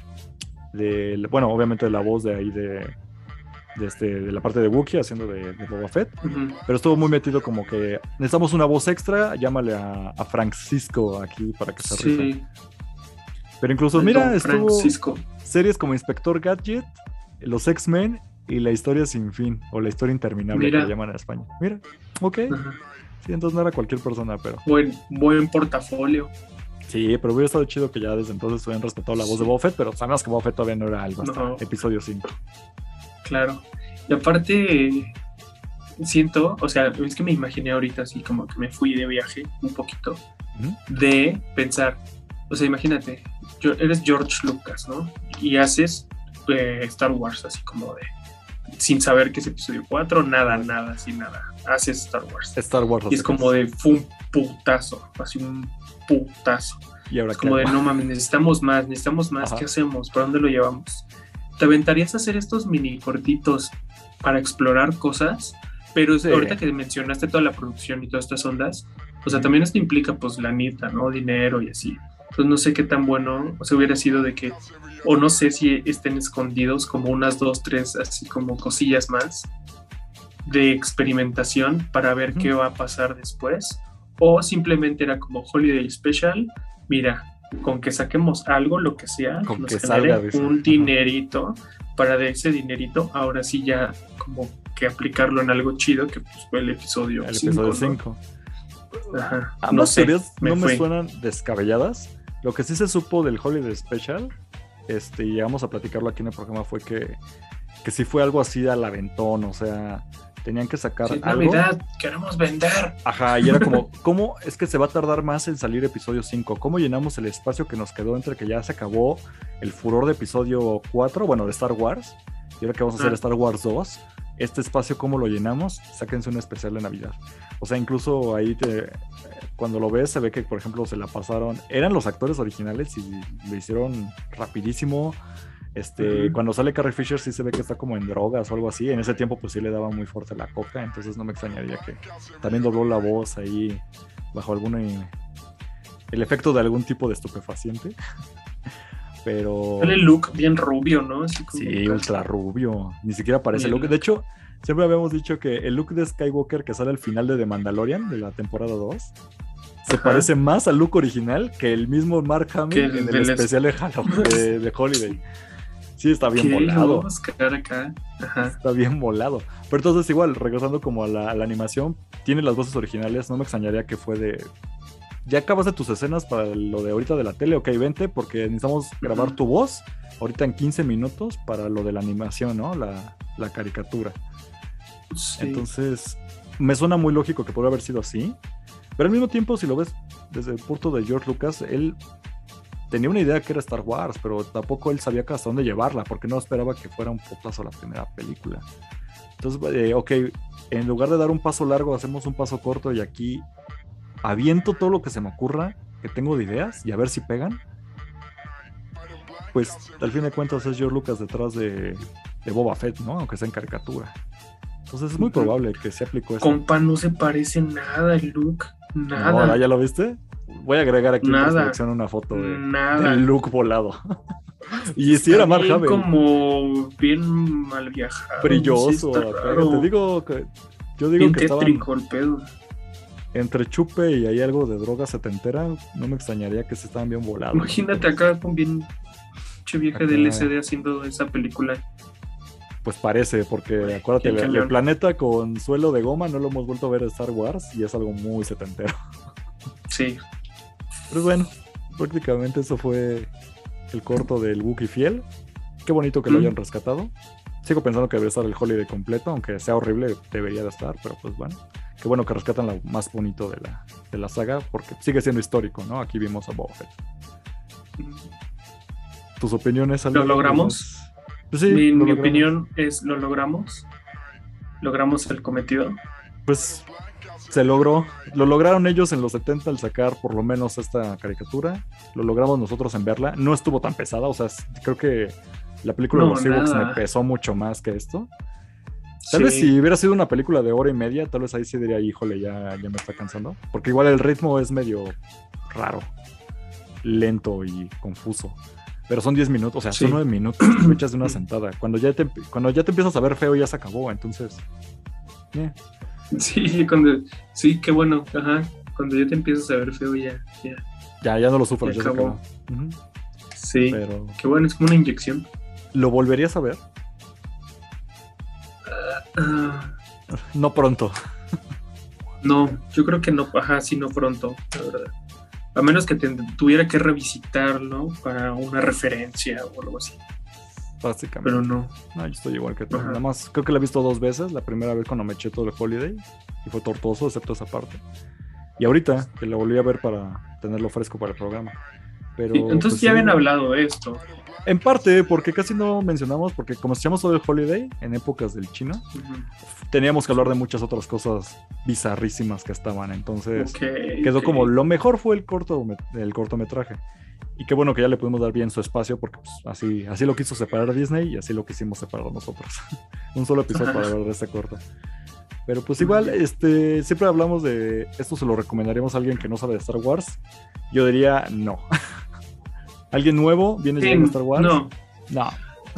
del. Bueno, obviamente la voz de ahí de, de, este, de la parte de Wookiee haciendo de, Boba Fett. Pero estuvo muy metido como que necesitamos una voz extra, llámale a, Francisco aquí para que se sí. Pero incluso, mira, estuvo Francisco. series como Inspector Gadget, Los X-Men y La Historia Sin Fin, o La Historia Interminable que llaman en España. Mira, ok. Sí, entonces no era cualquier persona, pero... Buen, buen portafolio. Sí, pero hubiera estado chido que ya desde entonces hubieran respetado la voz de Boba Fett, pero sabemos que Boba Fett todavía no era algo hasta episodio 5 claro. Y aparte, siento, o sea, es que me imaginé ahorita así como que me fui de viaje un poquito, de pensar, o sea, imagínate, yo, eres George Lucas, ¿no? Y haces eh, Star Wars así como de, sin saber que es episodio 4, nada, nada, sin nada, haces Star Wars. Star Wars. Y es como de, fue un putazo, así un putazo. Y ahora es como de, no mames, necesitamos más, necesitamos más, ¿qué hacemos? ¿Para dónde lo llevamos? ¿Te aventarías a hacer estos mini cortitos para explorar cosas? Pero ahorita que mencionaste toda la producción y todas estas ondas, o sea, también esto implica pues la neta, ¿no? Dinero y así. Entonces no sé qué tan bueno o sea, hubiera sido de que, o no sé si estén escondidos como unas dos, tres, así como cosillas más de experimentación para ver qué va a pasar después. O simplemente era como Holiday Special, mira, con que saquemos algo, lo que sea, con que salga un dinerito para de ese dinerito, ahora sí ya como que aplicarlo en algo chido, que pues fue el episodio 5. no sé, no me suenan descabelladas. Lo que sí se supo del Holiday Special, este, y llegamos a platicarlo aquí en el programa, fue que, que sí fue algo así al aventón, o sea, tenían que sacar sí, algo. Navidad, queremos vender. Ajá, y era como, ¿cómo es que se va a tardar más en salir episodio 5? ¿Cómo llenamos el espacio que nos quedó entre que ya se acabó el furor de episodio 4, bueno, de Star Wars, y ahora que vamos a hacer. Star Wars 2? Este espacio, ¿cómo lo llenamos? Sáquense un especial de Navidad. O sea, incluso ahí te, cuando lo ves se ve que, por ejemplo, se la pasaron, eran los actores originales y lo hicieron rapidísimo este, Cuando sale Carrie Fisher sí se ve que está como en drogas o algo así. En ese tiempo pues sí le daba muy fuerte la coca, entonces no me extrañaría que también dobló la voz ahí bajo algún... el efecto de algún tipo de estupefaciente. Pero... El look bien rubio, ¿no? sí, ultra rubio. Ni siquiera parece el look. De hecho, siempre habíamos dicho que el look de Skywalker que sale al final de The Mandalorian, de la temporada 2, se parece más al look original que el mismo Mark Hamill en el especial de, Halloween, de Holiday. Sí, está bien volado. Está bien volado. Pero entonces igual, regresando como a la, animación, tiene las voces originales, no me extrañaría que fue de... Ya acabas de tus escenas para lo de ahorita de la tele, ok, vente, porque necesitamos grabar tu voz ahorita en 15 minutos para lo de la animación, ¿no? La, caricatura. Entonces, me suena muy lógico que podría haber sido así, pero al mismo tiempo, si lo ves desde el punto de George Lucas, él tenía una idea que era Star Wars, pero tampoco él sabía hasta dónde llevarla, porque no esperaba que fuera un potazo la primera película. Entonces, eh, ok, en lugar de dar un paso largo, hacemos un paso corto y aquí aviento todo lo que se me ocurra, que tengo de ideas, y a ver si pegan. Pues al fin de cuentas es George Lucas detrás de, Boba Fett, ¿no? Aunque sea en caricatura. Entonces es muy probable que se aplicó eso. Compa, no se parece nada el look. Nada. ¿Ya lo viste? Voy a agregar aquí Nada. en una foto de, del look volado. y si era Mark Hamill. como bien mal viajado. Brilloso. te digo que. Yo digo que el pedo. Entre chupe y hay algo de droga setentera, no me extrañaría que se estaban bien volados. Imagínate acá con bien che vieja de LSD haciendo esa película. Pues parece, porque acuérdate, el, planeta con suelo de goma no lo hemos vuelto a ver en Star Wars y es algo muy setentero. Sí, pero bueno, prácticamente eso fue el corto del Wookiee fiel. Qué bonito que lo hayan rescatado. Sigo pensando que debe estar el Holiday completo, aunque sea horrible, debería de estar, pero pues bueno. Qué bueno que rescatan lo más bonito de la, de la saga, porque sigue siendo histórico, ¿no? Aquí vimos a Boba Fett. ¿Tus opiniones? ¿Lo logramos? Pues sí, mi, opinión es, ¿lo logramos? ¿Logramos el cometido? Pues se logró, lo lograron ellos en los 70 al sacar por lo menos esta caricatura, lo logramos nosotros en verla, no estuvo tan pesada, o sea, creo que La película de los me pesó mucho más que esto. Tal vez si hubiera sido una película de hora y media, tal vez ahí sí diría, híjole, ya, ya me está cansando. Porque igual el ritmo es medio raro, lento y confuso. Pero son 10 minutos, o sea, son 9 minutos, te echas de una sentada. Cuando ya, te, cuando ya te empiezas a ver feo, ya se acabó, entonces. Sí, cuando, sí, qué bueno, ajá. Cuando ya te empiezas a ver feo, ya. Ya, ya, ya no lo sufres, ya, acabó. Sí, pero... qué bueno, es como una inyección. ¿Lo volverías a ver? Ah. no pronto. No, yo creo que no, ajá, sí, no pronto, la verdad. A menos que tuviera que revisitarlo para una referencia o algo así. Básicamente. Pero no. No, yo estoy igual que tú. Nada más, creo que la he visto dos veces. La primera vez cuando me eché todo el holiday y fue tortuoso, excepto esa parte. Y ahorita, que la volví a ver para tenerlo fresco para el programa. Pero, entonces pues ya habían hablado de esto. En parte, porque casi no mencionamos, porque como echamos todo el holiday en épocas del chino, teníamos que hablar de muchas otras cosas bizarrísimas que estaban. Entonces, quedó como lo mejor fue el, corto, el cortometraje. Y qué bueno que ya le pudimos dar bien su espacio, porque pues, así, así lo quiso separar Disney y así lo quisimos separar nosotros. Un solo episodio para hablar de este corto. Pero pues igual, este, siempre hablamos de esto se lo recomendaríamos a alguien que no sabe de Star Wars. Yo diría no. ¿Alguien nuevo viene sí, a Star Wars? No. No.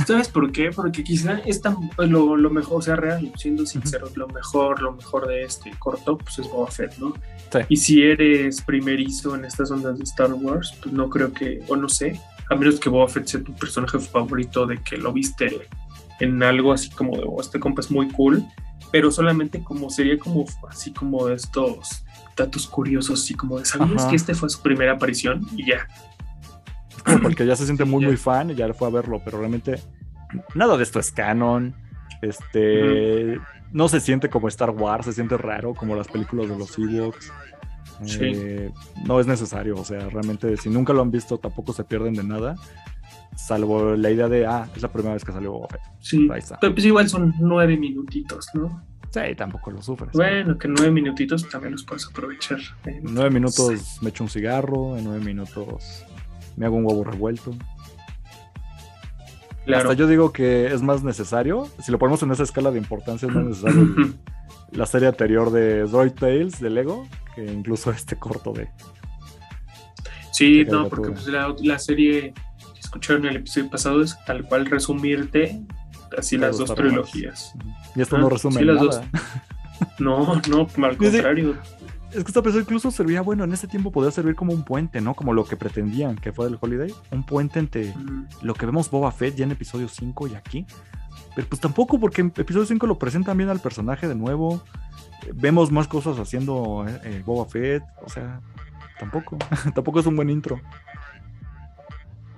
¿Sabes por qué? Porque quizá es lo, lo, mejor, o sea, real, siendo sincero, lo mejor, lo mejor de este corto, pues es Boba Fett, ¿no? Sí. Y si eres primerizo en estas ondas de Star Wars, pues no creo que, o no sé, a menos que Boba Fett sea tu personaje favorito de que lo viste en algo así como de, oh, este compa es muy cool, pero solamente como sería como así como estos datos curiosos, así como de, ¿sabías que este fue su primera aparición? Y ya, porque ya se siente muy, muy fan y ya fue a verlo, pero realmente nada de esto es canon. Este, no se siente como Star Wars, se siente raro como las películas de los Ewoks. Eh, no es necesario, o sea, realmente si nunca lo han visto tampoco se pierden de nada, salvo la idea de, ah, es la primera vez que salió Boba Sí, pero pues igual son nueve minutitos, ¿no? Sí, tampoco lo sufres. Bueno, que nueve minutitos también los puedes aprovechar. En nueve minutos me echo un cigarro, en nueve minutos me hago un huevo revuelto. Hasta yo digo que es más necesario, si lo ponemos en esa escala de importancia, es más necesario la serie anterior de Droid Tales de Lego que incluso este corto de. Sí, no, porque pues, la, serie que escucharon en el episodio pasado es tal cual resumirte así las dos trilogías. Y esto no resume nada. Dos. No, no, al contrario es que esta persona incluso servía, bueno, en ese tiempo podía servir como un puente, ¿no? Como lo que pretendían que fuera el Holiday. Un puente entre lo que vemos Boba Fett ya en episodio 5 y aquí. Pero pues tampoco, porque en episodio 5 lo presentan bien al personaje de nuevo. Vemos más cosas haciendo eh, eh, Boba Fett. O sea, tampoco. tampoco es un buen intro.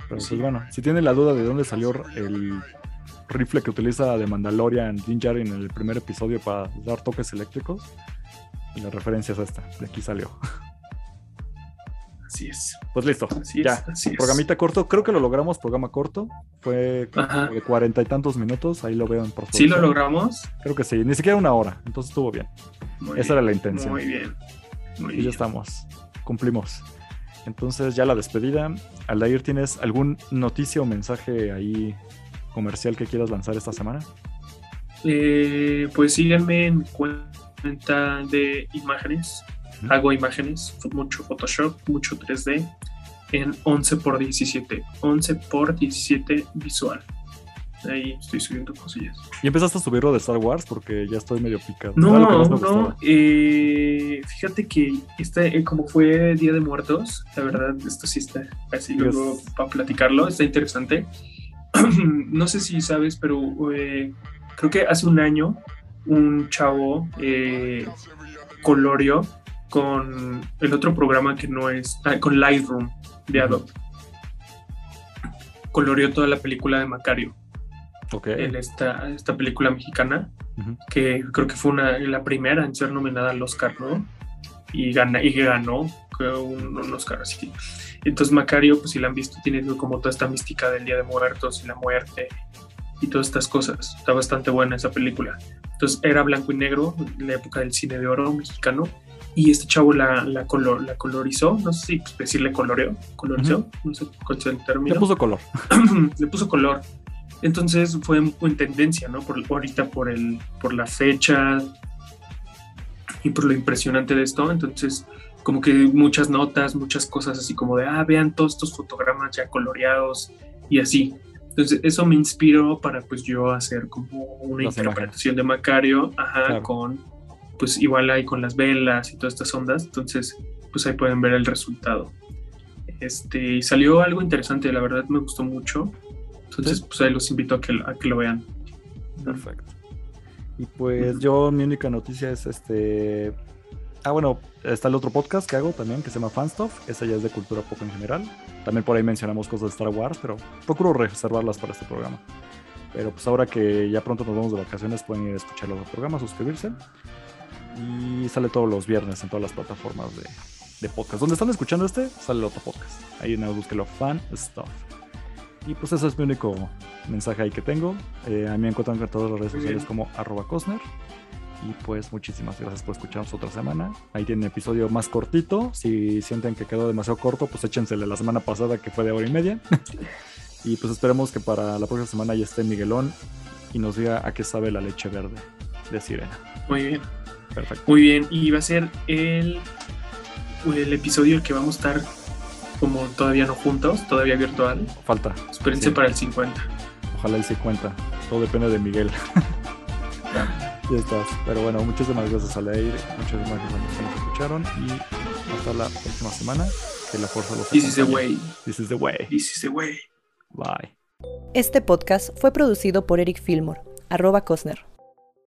Pero pues bueno, si tiene la duda de dónde salió el rifle que utiliza de Mandalorian Din Djarin en el primer episodio para dar toques eléctricos, la referencia es esta, de aquí salió. Así es. Pues listo, ya. programita corto, creo que lo logramos, programa corto. Fue de cuarenta y tantos minutos, ahí lo veo en por ¿Sí lo logramos? Creo que sí, ni siquiera una hora, entonces estuvo bien. Esa era la intención. Muy bien. y ya estamos, cumplimos. Entonces ya la despedida. Aldair, ¿tienes algún noticia o mensaje ahí comercial que quieras lanzar esta semana? Eh, pues síganme en de imágenes. Hago imágenes, mucho Photoshop, mucho 3D en 11 por 17. 11 por 17 visual. Ahí estoy subiendo cosillas. ¿Y empezaste a subirlo de Star Wars? Porque ya estoy medio picado. No, no. Eh, fíjate que este, como fue Día de Muertos, la verdad, esto sí está así luego para platicarlo, está interesante. no sé si sabes, pero eh, creo que hace un año un chavo eh, con el otro programa que no es, ah, con Lightroom de Adobe. Coloreó toda la película de Macario. En esta, esta película mexicana, que creo que fue una, la primera en ser nominada al Oscar, ¿no? Y, gana, y ganó un, un Oscar así. Entonces Macario, pues si la han visto, tiene como toda esta mística del Día de Muertos y la muerte y todas estas cosas. Está bastante buena esa película. Entonces era blanco y negro, en la época del cine de oro mexicano, y este chavo la, la, color, la colorizó, no sé si decirle coloreó, colorizó, no sé cuál es el término. Le puso color. Le puso color. Entonces fue en tendencia, ¿no? Por, ahorita por, el, por la fecha y por lo impresionante de esto. Entonces, como que muchas notas, muchas cosas así como de, ah, vean todos estos fotogramas ya coloreados y así. Entonces, eso me inspiró para pues yo hacer como una interpretación de Macario, ajá, con, pues igual ahí con las velas y todas estas ondas. Entonces, pues ahí pueden ver el resultado. Este, salió algo interesante, la verdad me gustó mucho. Entonces, pues ahí los invito a que, a que lo vean. Perfecto. Y pues yo, mi única noticia es este. Ah, bueno, está el otro podcast que hago también que se llama Fanstuff. Esa ya es de cultura pop en general. También por ahí mencionamos cosas de Star Wars, pero procuro reservarlas para este programa. Pero pues ahora que ya pronto nos vamos de vacaciones, pueden ir a escuchar los programas, suscribirse. Y sale todos los viernes en todas las plataformas de, de podcast. Donde están escuchando este, sale el otro podcast. Ahí nada, búsquelo Fan Stuff. Y pues ese es mi único mensaje ahí que tengo. Eh, a mí me encuentran en todas las redes sociales como arroba Cosner. Y pues muchísimas gracias por escucharnos otra semana. Ahí tienen episodio más cortito. Si sienten que quedó demasiado corto, pues échensele la semana pasada que fue de hora y media. y pues esperemos que para la próxima semana ya esté Miguelón y nos diga a qué sabe la leche verde de sirena. Muy bien. Perfecto. Muy bien. Y va a ser el, el episodio que vamos a estar como todavía no juntos, todavía virtual. Falta. Espérense para el 50. Ojalá el 50. Todo depende de Miguel. ya estás. Pero bueno, muchísimas gracias a Leir, muchísimas gracias a los que nos escucharon y hasta la próxima semana. Que la fuerza los This is the way. This is the way. This is the way. Bye. Este podcast fue producido por Eric Fillmore, arroba Cosner.